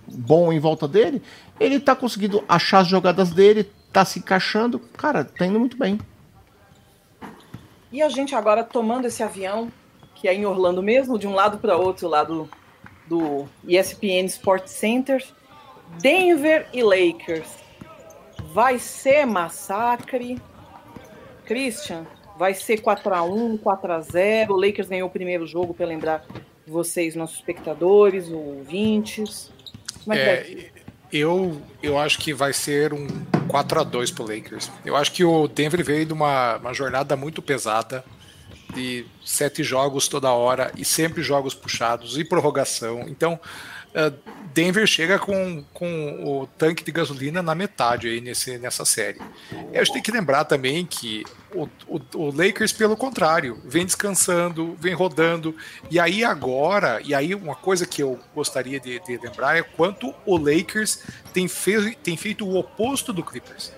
bom em volta dele, ele tá conseguindo achar as jogadas dele, tá se encaixando. Cara, tá indo muito bem. E a gente agora tomando esse avião, que é em Orlando mesmo, de um lado para outro, lado do ESPN Sports Center, Denver e Lakers. Vai ser massacre. Christian, vai ser 4x1, 4x0. O Lakers ganhou o primeiro jogo, para lembrar vocês, nossos espectadores, ouvintes. Como é, é Eu, eu acho que vai ser um 4x2 pro Lakers. Eu acho que o Denver veio de uma, uma jornada muito pesada de sete jogos toda hora e sempre jogos puxados e prorrogação. Então, Denver chega com, com o tanque de gasolina na metade aí nesse, nessa série. E a gente tem que lembrar também que o, o, o, Lakers, pelo contrário, vem descansando, vem rodando. E aí agora, e aí uma coisa que eu gostaria de, de lembrar é quanto o Lakers tem, fez, tem feito o oposto do Clippers.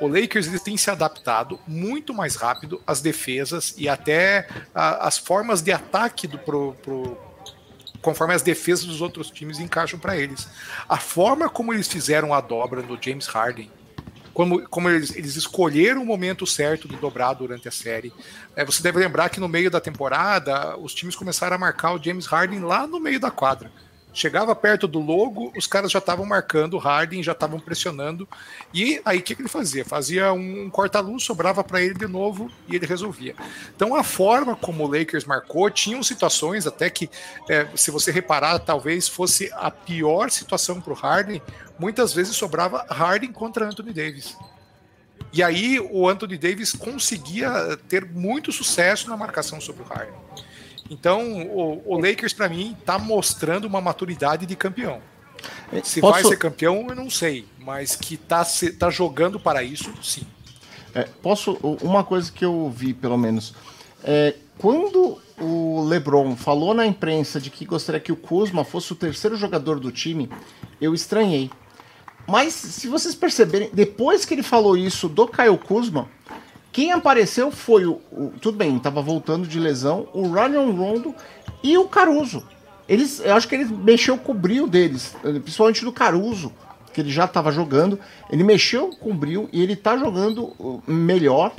O Lakers ele tem se adaptado muito mais rápido às defesas e até as formas de ataque do, pro, pro conforme as defesas dos outros times encaixam para eles. A forma como eles fizeram a dobra no James Harden, como, como eles, eles escolheram o momento certo de dobrar durante a série. É, você deve lembrar que no meio da temporada os times começaram a marcar o James Harden lá no meio da quadra. Chegava perto do logo, os caras já estavam marcando o Harden, já estavam pressionando. E aí o que, que, ele fazia? Fazia um corta-luz, sobrava para ele de novo e ele resolvia. Então a forma como o Lakers marcou, tinham situações até que, é, se você reparar, talvez fosse a pior situação para o Harden. Muitas vezes sobrava Harden contra Anthony Davis. E aí o Anthony Davis conseguia ter muito sucesso na marcação sobre o Harden. Então, o, o Lakers, para mim, está mostrando uma maturidade de campeão. Se Posso... vai ser campeão, eu não sei, mas que está tá jogando para isso, sim. É, posso. Uma coisa que eu vi, pelo menos. É, quando o LeBron falou na imprensa de que gostaria que o Kuzma fosse o terceiro jogador do time, eu estranhei. Mas se vocês perceberem, depois que ele falou isso do Kyle Kuzma, quem apareceu foi o, o tudo bem, estava voltando de lesão, o Ryan Rondo e o Caruso. Eles, eu acho que ele mexeu com o brilho deles, principalmente do Caruso, que ele já estava jogando. Ele mexeu com o brilho e ele está jogando uh, melhor.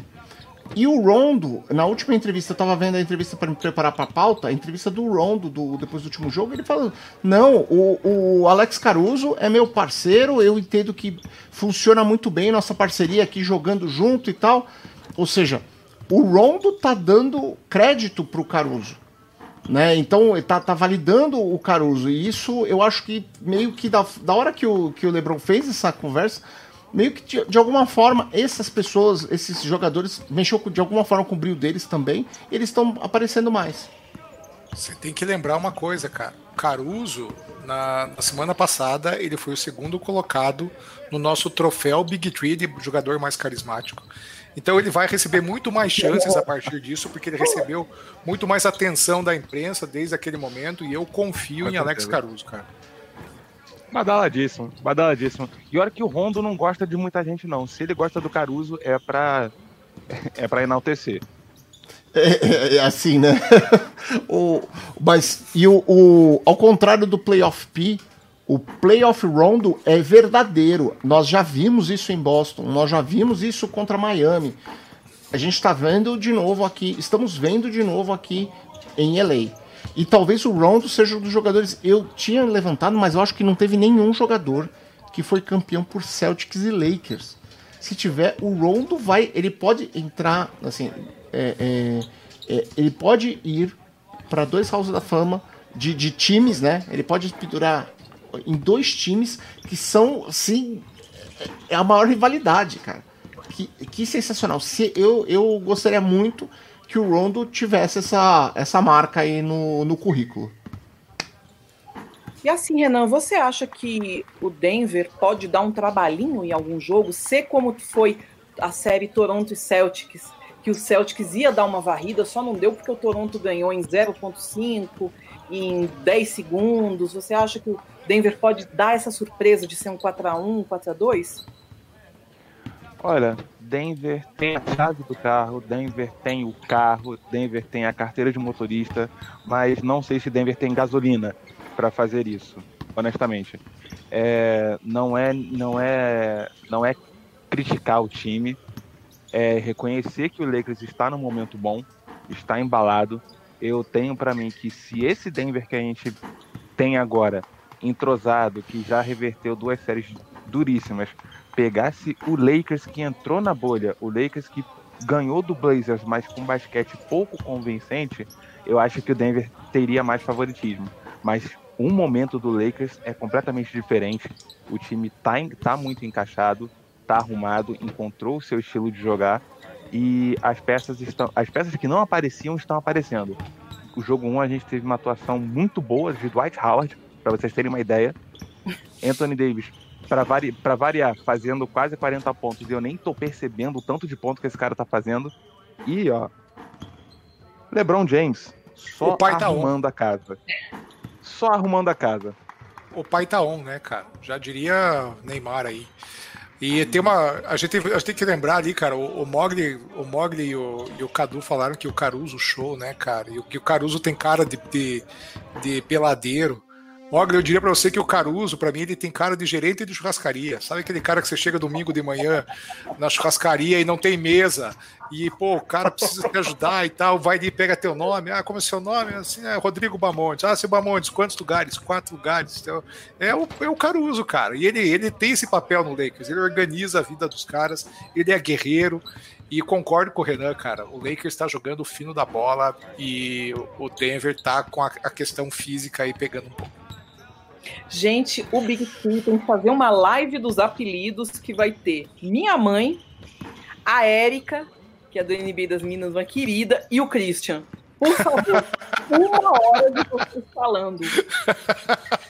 E o Rondo, na última entrevista, eu tava vendo a entrevista para me preparar para a pauta, a entrevista do Rondo do, depois do último jogo, ele falou: Não, o, o Alex Caruso é meu parceiro, eu entendo que funciona muito bem nossa parceria aqui jogando junto e tal. Ou seja, o Rondo tá dando crédito pro Caruso. Né? Então tá, tá validando o Caruso. E isso eu acho que meio que da, da hora que o, que o Lebron fez essa conversa, meio que de, de alguma forma essas pessoas, esses jogadores, mexeu de alguma forma com o brilho deles também, eles estão aparecendo mais. Você tem que lembrar uma coisa, cara. Caruso, na, na, semana passada, ele foi o segundo colocado no nosso troféu Big Tree de jogador mais carismático. Então ele vai receber muito mais chances a partir disso, porque ele recebeu muito mais atenção da imprensa desde aquele momento, e eu confio em Alex Caruso, cara. Badaladíssimo, badaladíssimo. E olha que o Rondo não gosta de muita gente, não. Se ele gosta do Caruso, é pra, é pra enaltecer. É, é, é assim, né? o, mas, e o, o, ao contrário do Playoff P, o playoff rondo é verdadeiro. Nós já vimos isso em Boston, nós já vimos isso contra Miami. A gente está vendo de novo aqui, estamos vendo de novo aqui em LA. E talvez o Rondo seja um dos jogadores. Eu tinha levantado, mas eu acho que não teve nenhum jogador que foi campeão por Celtics e Lakers. Se tiver, o Rondo vai. Ele pode entrar. Assim, é, é, é, ele pode ir para dois Halls da Fama de, de times, né? Ele pode pendurar em dois times que são, assim, é a maior rivalidade, cara. Que, que sensacional. Se, eu, eu gostaria muito que o Rondo tivesse essa, essa marca aí no, no currículo. E assim, Renan, você acha que o Denver pode dar um trabalhinho em algum jogo, ser como foi a série Toronto e Celtics, que o Celtics ia dar uma varrida, só não deu porque o Toronto ganhou em 0.5, em 10 segundos. Você acha que o Denver pode dar essa surpresa de ser um 4x1, 4x2? Olha, Denver tem a chave do carro, Denver tem o carro, Denver tem a carteira de motorista, mas não sei se Denver tem gasolina para fazer isso, honestamente. É, não é, não é, não é criticar o time, é reconhecer que o Lakers está num momento bom, está embalado. Eu tenho para mim que se esse Denver que a gente tem agora entrosado, que já reverteu duas séries duríssimas, pegasse o Lakers que entrou na bolha, o Lakers que ganhou do Blazers, mas com basquete pouco convincente, eu acho que o Denver teria mais favoritismo. Mas um momento do Lakers é completamente diferente. O time tá, tá muito encaixado, tá arrumado, encontrou o seu estilo de jogar e as peças estão, as peças que não apareciam estão aparecendo. O jogo 1 a gente teve uma atuação muito boa de Dwight Howard, para vocês terem uma ideia. Anthony Davis, para vari variar, fazendo quase 40 pontos, e eu nem tô percebendo o tanto de ponto que esse cara tá fazendo. E, ó, LeBron James, só tá arrumando a casa. Só arrumando a casa. O pai tá on, né, cara? Já diria Neymar aí. E tem uma. A gente, a gente tem que lembrar ali, cara, o, o Mogli, o Mogli e o, e o Cadu falaram que o Caruso show, né, cara? E que o Caruso tem cara de, de, de peladeiro. Mogli, eu diria para você que o Caruso, para mim, ele tem cara de gerente de churrascaria. Sabe aquele cara que você chega domingo de manhã na churrascaria e não tem mesa? E, pô, o cara precisa te ajudar e tal, vai ali e pega teu nome. Ah, como é seu nome? Assim, é Rodrigo Bamontes. Ah, seu Bamontes, quantos lugares? Quatro lugares. Então, é, o, é o Caruso, cara. E ele, ele tem esse papel no Lakers. Ele organiza a vida dos caras, ele é guerreiro. E concordo com o Renan, cara. O Lakers está jogando o fino da bola e o Denver tá com a, a questão física aí pegando um pouco. Gente, o Big Sim tem que fazer uma live dos apelidos que vai ter minha mãe, a Érica, que é do NBA das Minas, uma querida, e o Christian. Por favor, uma hora de vocês falando.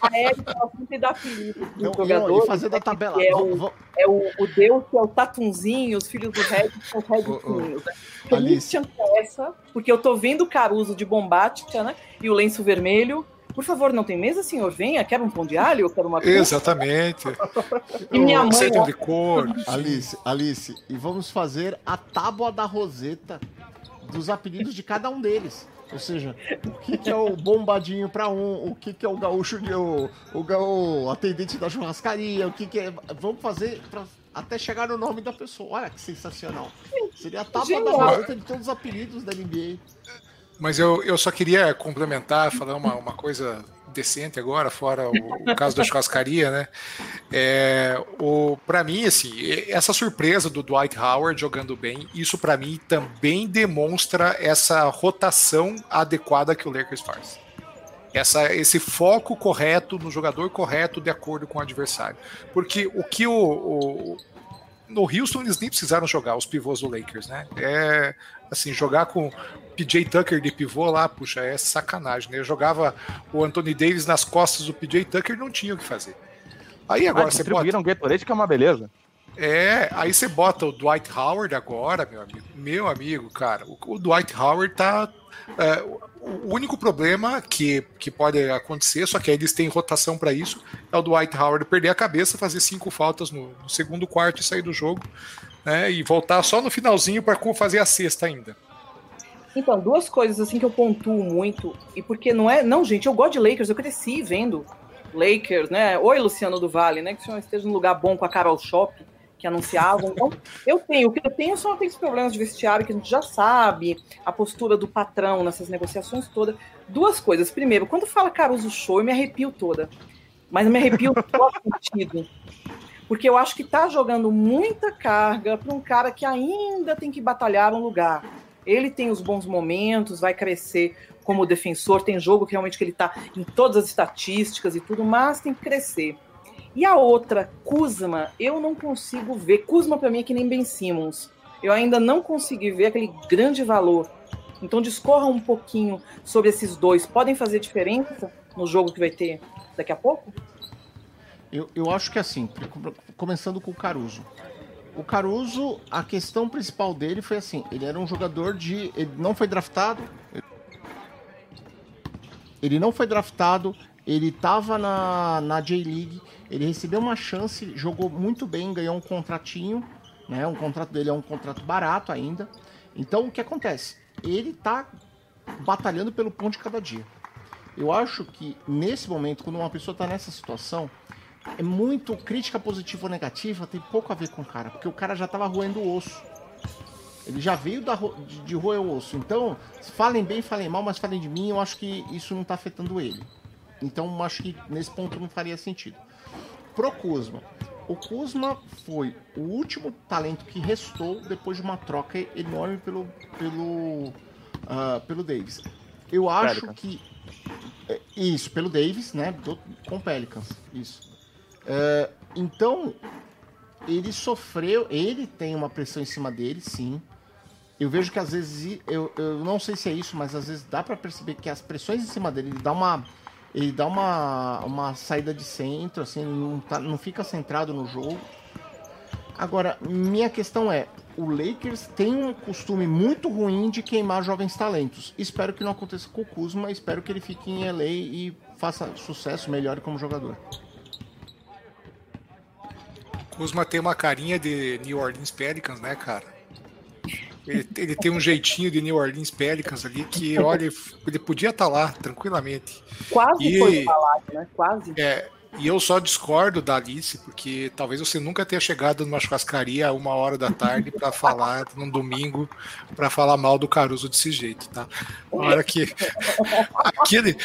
A Érica ela sempre dá apelido do Não, jogador. e fazer da tabela. É, Vamos- o, vamos- é o, o Deus que é o Tatunzinho, os filhos do Red são os Redzinhos. né? Christian essa, porque eu tô vendo o Caruso de Bombatia, né? E o lenço vermelho. Por favor, não tem mesa, senhor? Venha, quer um pão de alho? Eu quero uma pizza. Exatamente. E minha mãe, um licor. Alice, Alice, e vamos fazer a tábua da Roseta dos apelidos de cada um deles. Ou seja, o que, que é o bombadinho pra um, o que, que é o gaúcho de o, o, ga- o atendente da churrascaria, o que, que é. Vamos fazer pra, até chegar no nome da pessoa. Olha que sensacional. Seria a tábua da. Roseta de todos os apelidos da NBA. Mas eu, eu só queria complementar, falar uma, uma coisa decente agora, fora o, o caso da churrascaria, né? É, o, para mim, assim, essa surpresa do Dwight Howard jogando bem, isso para mim também demonstra essa rotação adequada que o Lakers faz. Essa, esse foco correto no jogador correto de acordo com o adversário. Porque o que o, o no Houston eles nem precisaram jogar os pivôs do Lakers, né? É assim, jogar com PJ Tucker de pivô lá, puxa, é sacanagem, né? Eu jogava o Anthony Davis nas costas do PJ Tucker, não tinha o que fazer. Aí agora Ah, você bota. um Gatorade que é uma beleza. É, aí você bota o Dwight Howard agora, meu amigo. Meu amigo, cara, o, o Dwight Howard tá. é, o único problema que, que pode acontecer, só que aí eles têm rotação para isso, é o Dwight Howard perder a cabeça, fazer cinco faltas no, no segundo quarto e sair do jogo, né? E voltar só no finalzinho para fazer a sexta ainda. Então, duas coisas assim que eu pontuo muito, e porque não é. Não, gente, eu gosto de Lakers, eu cresci vendo Lakers, né? Oi, Luciano do Vale, né? Que o senhor esteja num lugar bom com a Carol Shop, que anunciavam. Então, eu tenho. O que eu tenho são aqueles problemas de vestiário que a gente já sabe, a postura do patrão nessas negociações todas. Duas coisas. Primeiro, quando fala Caruso Show, eu me arrepio toda. Mas eu me arrepio pior sentido. Porque eu acho que tá jogando muita carga para um cara que ainda tem que batalhar um lugar. Ele tem os bons momentos, vai crescer como defensor, tem jogo que realmente que ele tá em todas as estatísticas e tudo, mas tem que crescer. E a outra, Kuzma, eu não consigo ver. Kuzma para mim é que nem Ben Simmons. Eu ainda não consegui ver aquele grande valor. Então discorra um pouquinho sobre esses dois. Podem fazer diferença no jogo que vai ter daqui a pouco? Eu, eu acho que assim, come- começando com o Caruso. O Caruso, a questão principal dele foi assim, ele era um jogador de. Ele não foi draftado. Ele não foi draftado, ele tava na, na J-League, ele recebeu uma chance, jogou muito bem, ganhou um contratinho, né? Um contrato dele é um contrato barato ainda. Então o que acontece? Ele tá batalhando pelo pão de cada dia. Eu acho que nesse momento, quando uma pessoa tá nessa situação, é muito crítica positiva ou negativa, tem pouco a ver com o cara, porque o cara já tava roendo o osso. Ele já veio da, de, de roer o osso. Então, falem bem, falem mal, mas falem de mim, eu acho que isso não tá afetando ele. Então, acho que nesse ponto não faria sentido. Pro Kuzma. O Kuzma foi o último talento que restou depois de uma troca enorme pelo, pelo, ah, pelo Davis. Eu acho Pelicans. que. é, Isso, pelo Davis, né? do- com o Pelicans. Isso. É, então, ele sofreu. Ele tem uma pressão em cima dele, sim. Eu vejo que às vezes, eu, eu não sei se é isso, mas às vezes dá pra perceber que as pressões em cima dele, ele dá uma, ele dá uma, uma saída de centro, assim, não, tá, não fica centrado no jogo. Agora, minha questão é, o Lakers tem um costume muito ruim de queimar jovens talentos. Espero que não aconteça com o Kuzma, espero que ele fique em LA e faça sucesso, melhore como jogador. Kuzma tem uma carinha de New Orleans Pelicans, né, cara? Ele, ele, tem um jeitinho de New Orleans Pelicans ali que, olha, ele podia estar tá lá tranquilamente. Quase e, foi falado, né? Quase. É, e eu só discordo da Alice, porque talvez você nunca tenha chegado numa churrascaria a uma hora da tarde para falar, num domingo, para falar mal do Caruso desse jeito, tá? Na hora que. Aquele,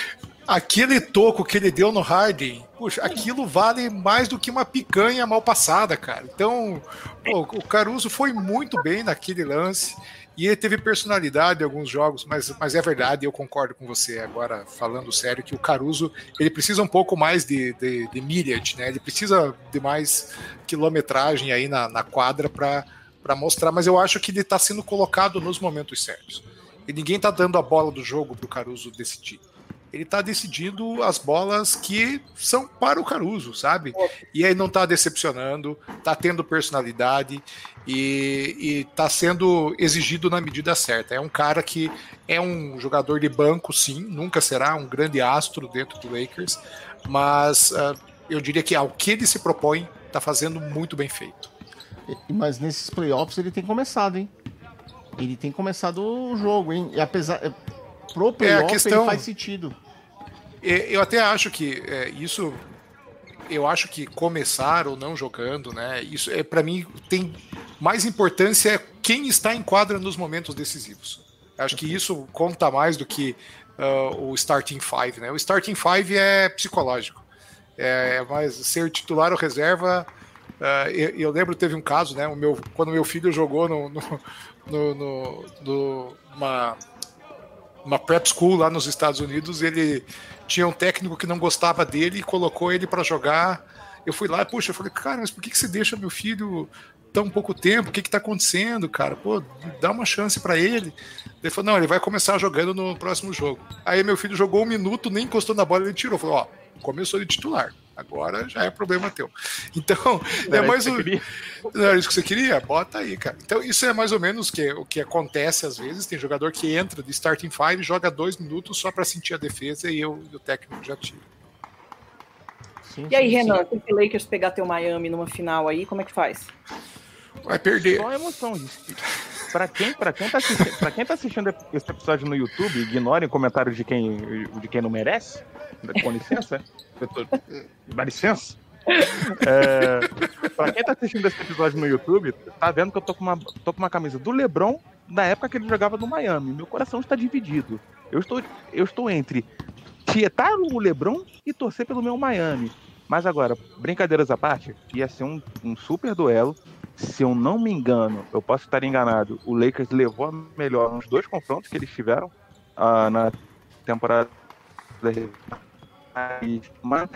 aquele toco que ele deu no Harden, puxa, aquilo vale mais do que uma picanha mal passada, cara. Então, pô, o Caruso foi muito bem naquele lance. E ele teve personalidade em alguns jogos, mas, mas é verdade, eu concordo com você agora, falando sério, que o Caruso ele precisa um pouco mais de, de, de myriad, né? Ele precisa de mais quilometragem aí na, na quadra para mostrar, mas eu acho que ele está sendo colocado nos momentos certos. E ninguém está dando a bola do jogo para o Caruso decidir ele tá decidindo as bolas que são para o Caruso, sabe? E aí não tá decepcionando, tá tendo personalidade e, e tá sendo exigido na medida certa. É um cara que é um jogador de banco, sim, nunca será um grande astro dentro do Lakers, mas uh, eu diria que ao que ele se propõe, tá fazendo muito bem feito. Mas nesses playoffs ele tem começado, hein? Ele tem começado o jogo, hein? E apesar pro playoff é, questão... ele faz sentido. É, eu até acho que é, isso. Eu acho que começar ou não jogando, né? Isso é para mim tem mais importância é quem está em quadra nos momentos decisivos. Acho que isso conta mais do que uh, o starting five, né? O starting five é psicológico. É, mas ser titular ou reserva, uh, eu, eu, lembro teve um caso, né? O meu, quando meu filho jogou no, no, no, no, no uma, uma prep school lá nos Estados Unidos, ele tinha um técnico que não gostava dele e colocou ele para jogar. Eu fui lá, puxa, eu falei, cara, mas por que, que você deixa meu filho tão pouco tempo? O que, que tá acontecendo, cara? Pô, dá uma chance para ele. Ele falou, não, ele vai começar jogando no próximo jogo. Aí meu filho jogou um minuto, nem encostou na bola, ele tirou. Falou, ó, começou de titular. Agora já é problema teu. Então, não é mais o. Não era isso que você queria? Bota aí, cara. Então, isso é mais ou menos que, o que acontece às vezes. Tem jogador que entra de starting five, joga dois minutos só para sentir a defesa e, eu, e o técnico já tira. Sim, e aí, sim, Renan, se o Lakers pegar teu Miami numa final aí, como é que faz? Vai perder. Só emoção. Para quem, pra quem, tá assistindo, quem tá assistindo esse episódio no YouTube, ignorem comentários de quem, de quem não merece. Com licença. Tô... Dá licença. É, quem tá assistindo esse episódio no YouTube, tá vendo que eu tô com, uma, tô com uma camisa do Lebron da época que ele jogava no Miami. Meu coração está dividido. Eu estou, eu estou entre tietar o Lebron e torcer pelo meu Miami. Mas agora, brincadeiras à parte, ia ser um, um super duelo. Se eu não me engano, eu posso estar enganado, o Lakers levou a melhor nos dois confrontos que eles tiveram uh, na temporada mas.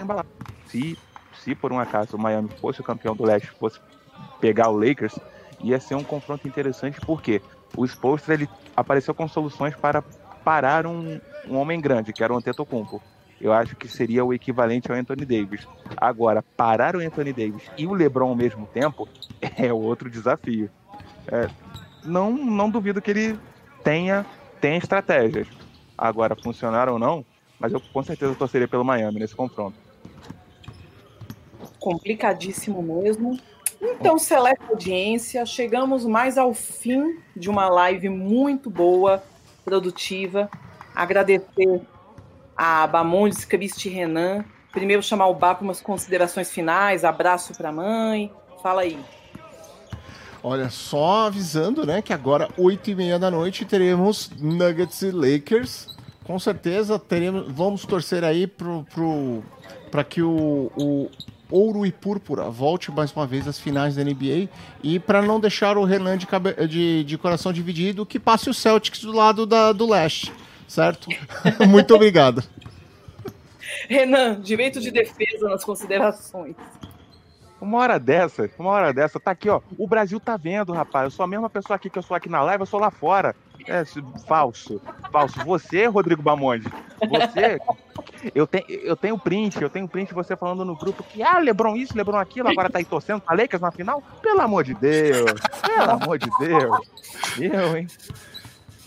Se, se por um acaso o Miami fosse o campeão do leste, fosse pegar o Lakers, ia ser um confronto interessante porque o Spolstra ele apareceu com soluções para parar um, um homem grande, que era o Antetokounmpo. Eu acho que seria o equivalente ao Anthony Davis. Agora, parar o Anthony Davis e o LeBron ao mesmo tempo é outro desafio. É, não, não duvido que ele tenha, tenha estratégias. Agora, funcionar ou não, mas eu com certeza torceria pelo Miami nesse confronto. Complicadíssimo mesmo. Então, seleta audiência, chegamos mais ao fim de uma live muito boa, produtiva. Agradecer a Bamondes, Cristi Renan. Primeiro chamar o Bá para umas considerações finais, abraço para a mãe. Fala aí. Olha, só avisando, né, que agora, 8 e meia da noite, teremos Nuggets e Lakers com certeza teremos, vamos torcer aí para pro, que o, o Ouro e Púrpura volte mais uma vez às finais da NBA e para não deixar o Renan de, de, de, coração dividido, que passe o Celtics do lado da, do leste, certo? Muito obrigado. Renan, direito de defesa nas considerações. Uma hora dessa, uma hora dessa, tá aqui, ó. O Brasil tá vendo, rapaz. Eu sou a mesma pessoa aqui que eu sou aqui na live, eu sou lá fora. É, falso. Falso. Você, Rodrigo Bamonde, você. Eu tenho, eu tenho print, eu tenho print você falando no grupo que, ah, Lebron isso, Lebron aquilo, agora tá aí torcendo pra Lakers na final? Pelo amor de Deus. Pelo amor de Deus. Eu, hein?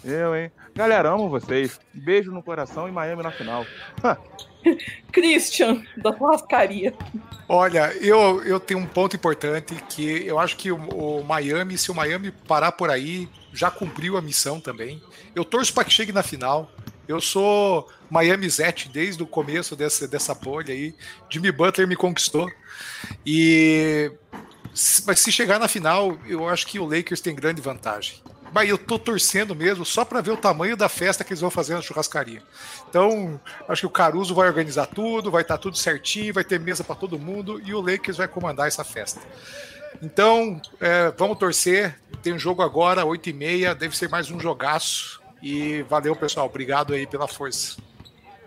Eu, hein? Galera, amo vocês. Beijo no coração e Miami na final. Christian, da lascaria. Olha, eu, eu tenho um ponto importante que eu acho que o, o Miami, se o Miami parar por aí, já cumpriu a missão também. Eu torço para que chegue na final. Eu sou Miami Zete desde o começo dessa, dessa bolha aí. Jimmy Butler me conquistou. E mas se chegar na final, eu acho que o Lakers tem grande vantagem. Mas eu tô torcendo mesmo só para ver o tamanho da festa que eles vão fazer na churrascaria. Então, acho que o Caruso vai organizar tudo, vai estar tá tudo certinho, vai ter mesa para todo mundo e o Lakers vai comandar essa festa. Então, é, vamos torcer. Tem um jogo agora, 8h30, deve ser mais um jogaço. E valeu, pessoal. Obrigado aí pela força.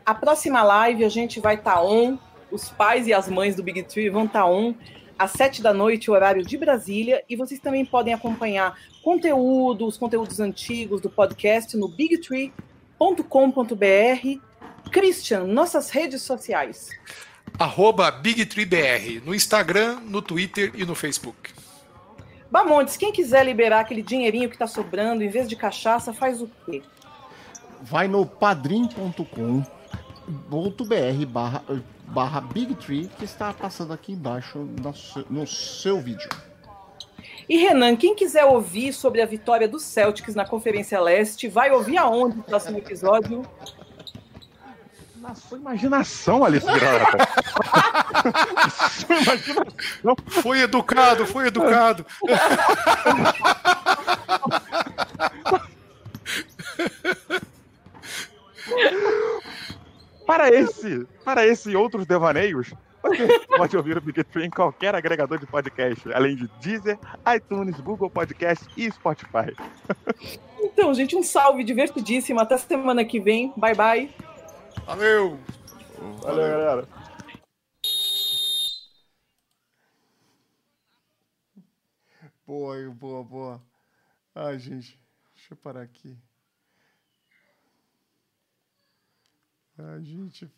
A próxima live a gente vai estar tá on. Os pais e as mães do Big Tree vão estar tá on às sete da noite, horário de Brasília. E vocês também podem acompanhar conteúdo, os conteúdos antigos do podcast no bigtree.com.br. Christian, nossas redes sociais. Arroba BigTreeBR, no Instagram, no Twitter e no Facebook. Bamontes, quem quiser liberar aquele dinheirinho que está sobrando, em vez de cachaça, faz o quê? Vai no padrim.com.br barra, barra BigTree, que está passando aqui embaixo no, no seu vídeo. E Renan, quem quiser ouvir sobre a vitória do Celtics na Conferência Leste, vai ouvir aonde no próximo episódio? Na sua imaginação, Alice sua imaginação. Foi educado, foi educado. para esse, para esse e outros devaneios, você pode ouvir o Big Tree em qualquer agregador de podcast, além de Deezer, iTunes, Google Podcast e Spotify. Então, gente, um salve divertidíssimo. Até semana que vem. Bye, bye. Valeu! Valeu, Valeu galera. Boa, boa, boa. Ai, gente, deixa eu parar aqui. Ai, gente.